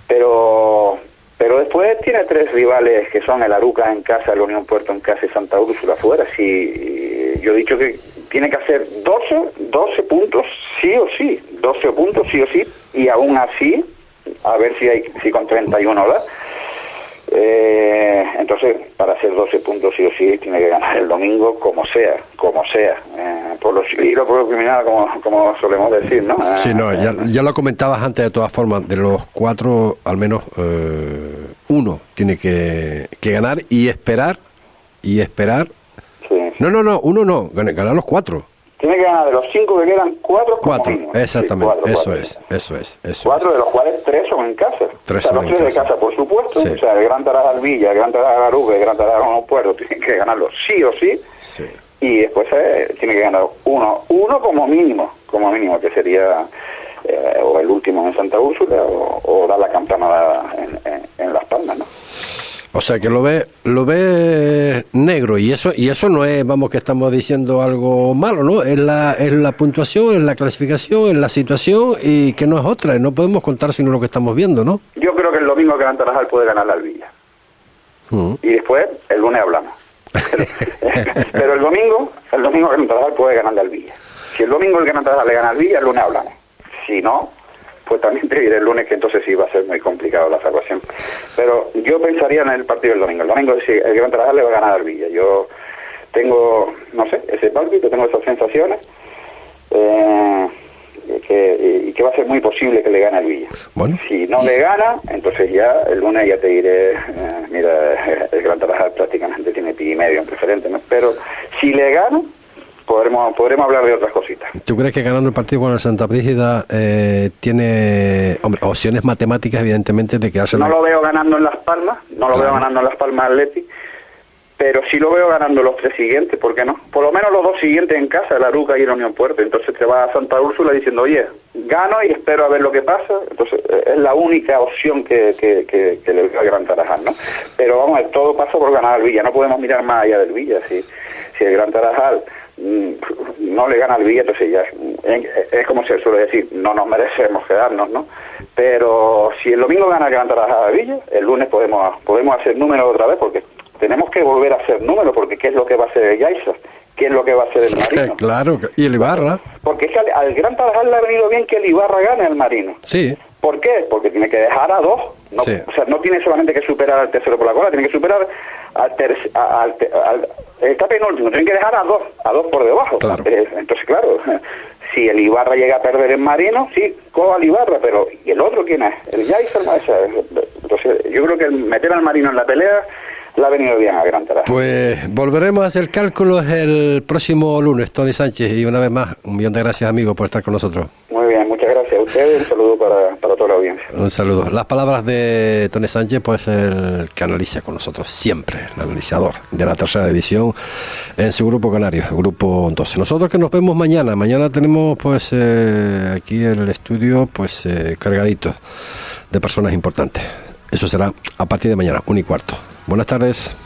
pero pero después tiene tres rivales que son el Aruca en casa, el Unión Puerto en casa y Santa Úrsula afuera. Sí, yo he dicho que tiene que hacer 12, 12 puntos sí o sí, 12 puntos sí o sí, y aún así, a ver si hay si con 31 da. Eh, entonces, para hacer 12 puntos sí o sí, tiene que ganar el domingo como sea, como sea, eh, por los por lo criminal, como, como solemos decir, ¿no? sí, no, ya, eh, ya, lo comentabas antes de todas formas, de los cuatro, al menos eh, uno tiene que, que ganar y esperar, y esperar. No, no, no, uno no, ganar los cuatro. Tiene que ganar de los cinco que quedan, cuatro. Cuatro, exactamente. eso es, eso es, eso Cuatro de los cuales tres son en casa. Tres o sea, los tres de casa, por supuesto. O sea, el Gran Tarajal Villa, el Gran Tarajal Aruba, el Gran Tarajal Puerto [LAUGHS] tienen que ganarlo sí o sí. Sí. Y después eh, tiene que ganar uno, uno como mínimo, como mínimo, que sería eh, o el último en Santa Úrsula o, dar la campana en, en Las Palmas, ¿no? O sea que lo ve, lo ve negro y eso, y eso no es, vamos, que estamos diciendo algo malo, ¿no? Es la, es la puntuación, es la clasificación, es la situación y que no es otra, no podemos contar sino lo que estamos viendo, ¿no? Yo creo que el domingo Gran Tarajal puede ganar la Alvilla. Mm. Y después, el lunes hablamos. Pero, [LAUGHS] el domingo, el domingo Gran Tarajal puede ganar la Alvilla. Si el domingo el Gran Tarajal le gana al Villa, el lunes hablamos. Si no, pues también te diré el lunes que entonces sí va a ser muy complicado la salvación. Pero yo pensaría en el partido del domingo. El domingo sí, el Gran Tarajal le va a ganar al Villa. Yo tengo, no sé, ese partido, tengo esas sensaciones. Eh, que, y que va a ser muy posible que le gane al Villa. Bueno. Si no le gana, entonces ya el lunes ya te diré, eh, mira, el Gran Tarajal prácticamente tiene pi y medio en preferente, ¿no? pero si le gana, podremos, podremos hablar de otras cositas. ¿Tú crees que ganando el partido con el Santa Brígida eh, tiene opciones matemáticas, evidentemente, de quedarse? No lo veo ganando en Las Palmas, no lo veo ganando en Las Palmas Atleti, pero sí lo veo ganando los tres siguientes, ¿por qué no? Por lo menos los dos siguientes en casa, la Aruca y la Unión Puerto. Entonces te va a Santa Úrsula diciendo, oye, gano y espero a ver lo que pasa. Entonces eh, es la única opción que, que, que, le veo a Gran Tarajal, ¿no? Pero vamos, todo pasa por ganar al Villa, no podemos mirar más allá del Villa. Si, si el Gran Tarajal no le gana al billete, entonces ya es, como se suele decir, no nos merecemos quedarnos, ¿no? Pero si el domingo gana el Gran Tarajal de Villa, el lunes podemos podemos hacer números otra vez porque tenemos que volver a hacer números porque ¿qué es lo que va a hacer el Yaiza? ¿Qué es lo que va a hacer el [LAUGHS] Marino? claro, y el Ibarra. Porque es que al, Gran Tarajal le ha venido bien que el Ibarra gane al Marino. Sí. ¿Por qué? Porque tiene que dejar a dos. No, O sea, no tiene solamente que superar al tercero por la cola, tiene que superar al, ter, al, al, está penúltimo, tiene que dejar a dos, a dos por debajo. Claro. Eh, entonces, claro, [LAUGHS] si el Ibarra llega a perder en Marino, sí, coja al Ibarra, pero ¿y el otro quién es? El Yaiza, entonces yo creo que meter al Marino en la pelea le ha venido bien a Gran Pues volveremos a hacer cálculos el próximo lunes, Tony Sánchez, y una vez más, un millón de gracias, amigo, por estar con nosotros. Bien, muchas gracias a ustedes, un saludo para, para toda la audiencia. Un saludo. Las palabras de Tony Sánchez, pues el que analiza con nosotros siempre, el analizador de la tercera división en su grupo canario, grupo 12. Nosotros que nos vemos mañana, mañana tenemos pues eh, aquí el estudio pues eh, cargadito de personas importantes. Eso será a partir de mañana, un y cuarto. Buenas tardes.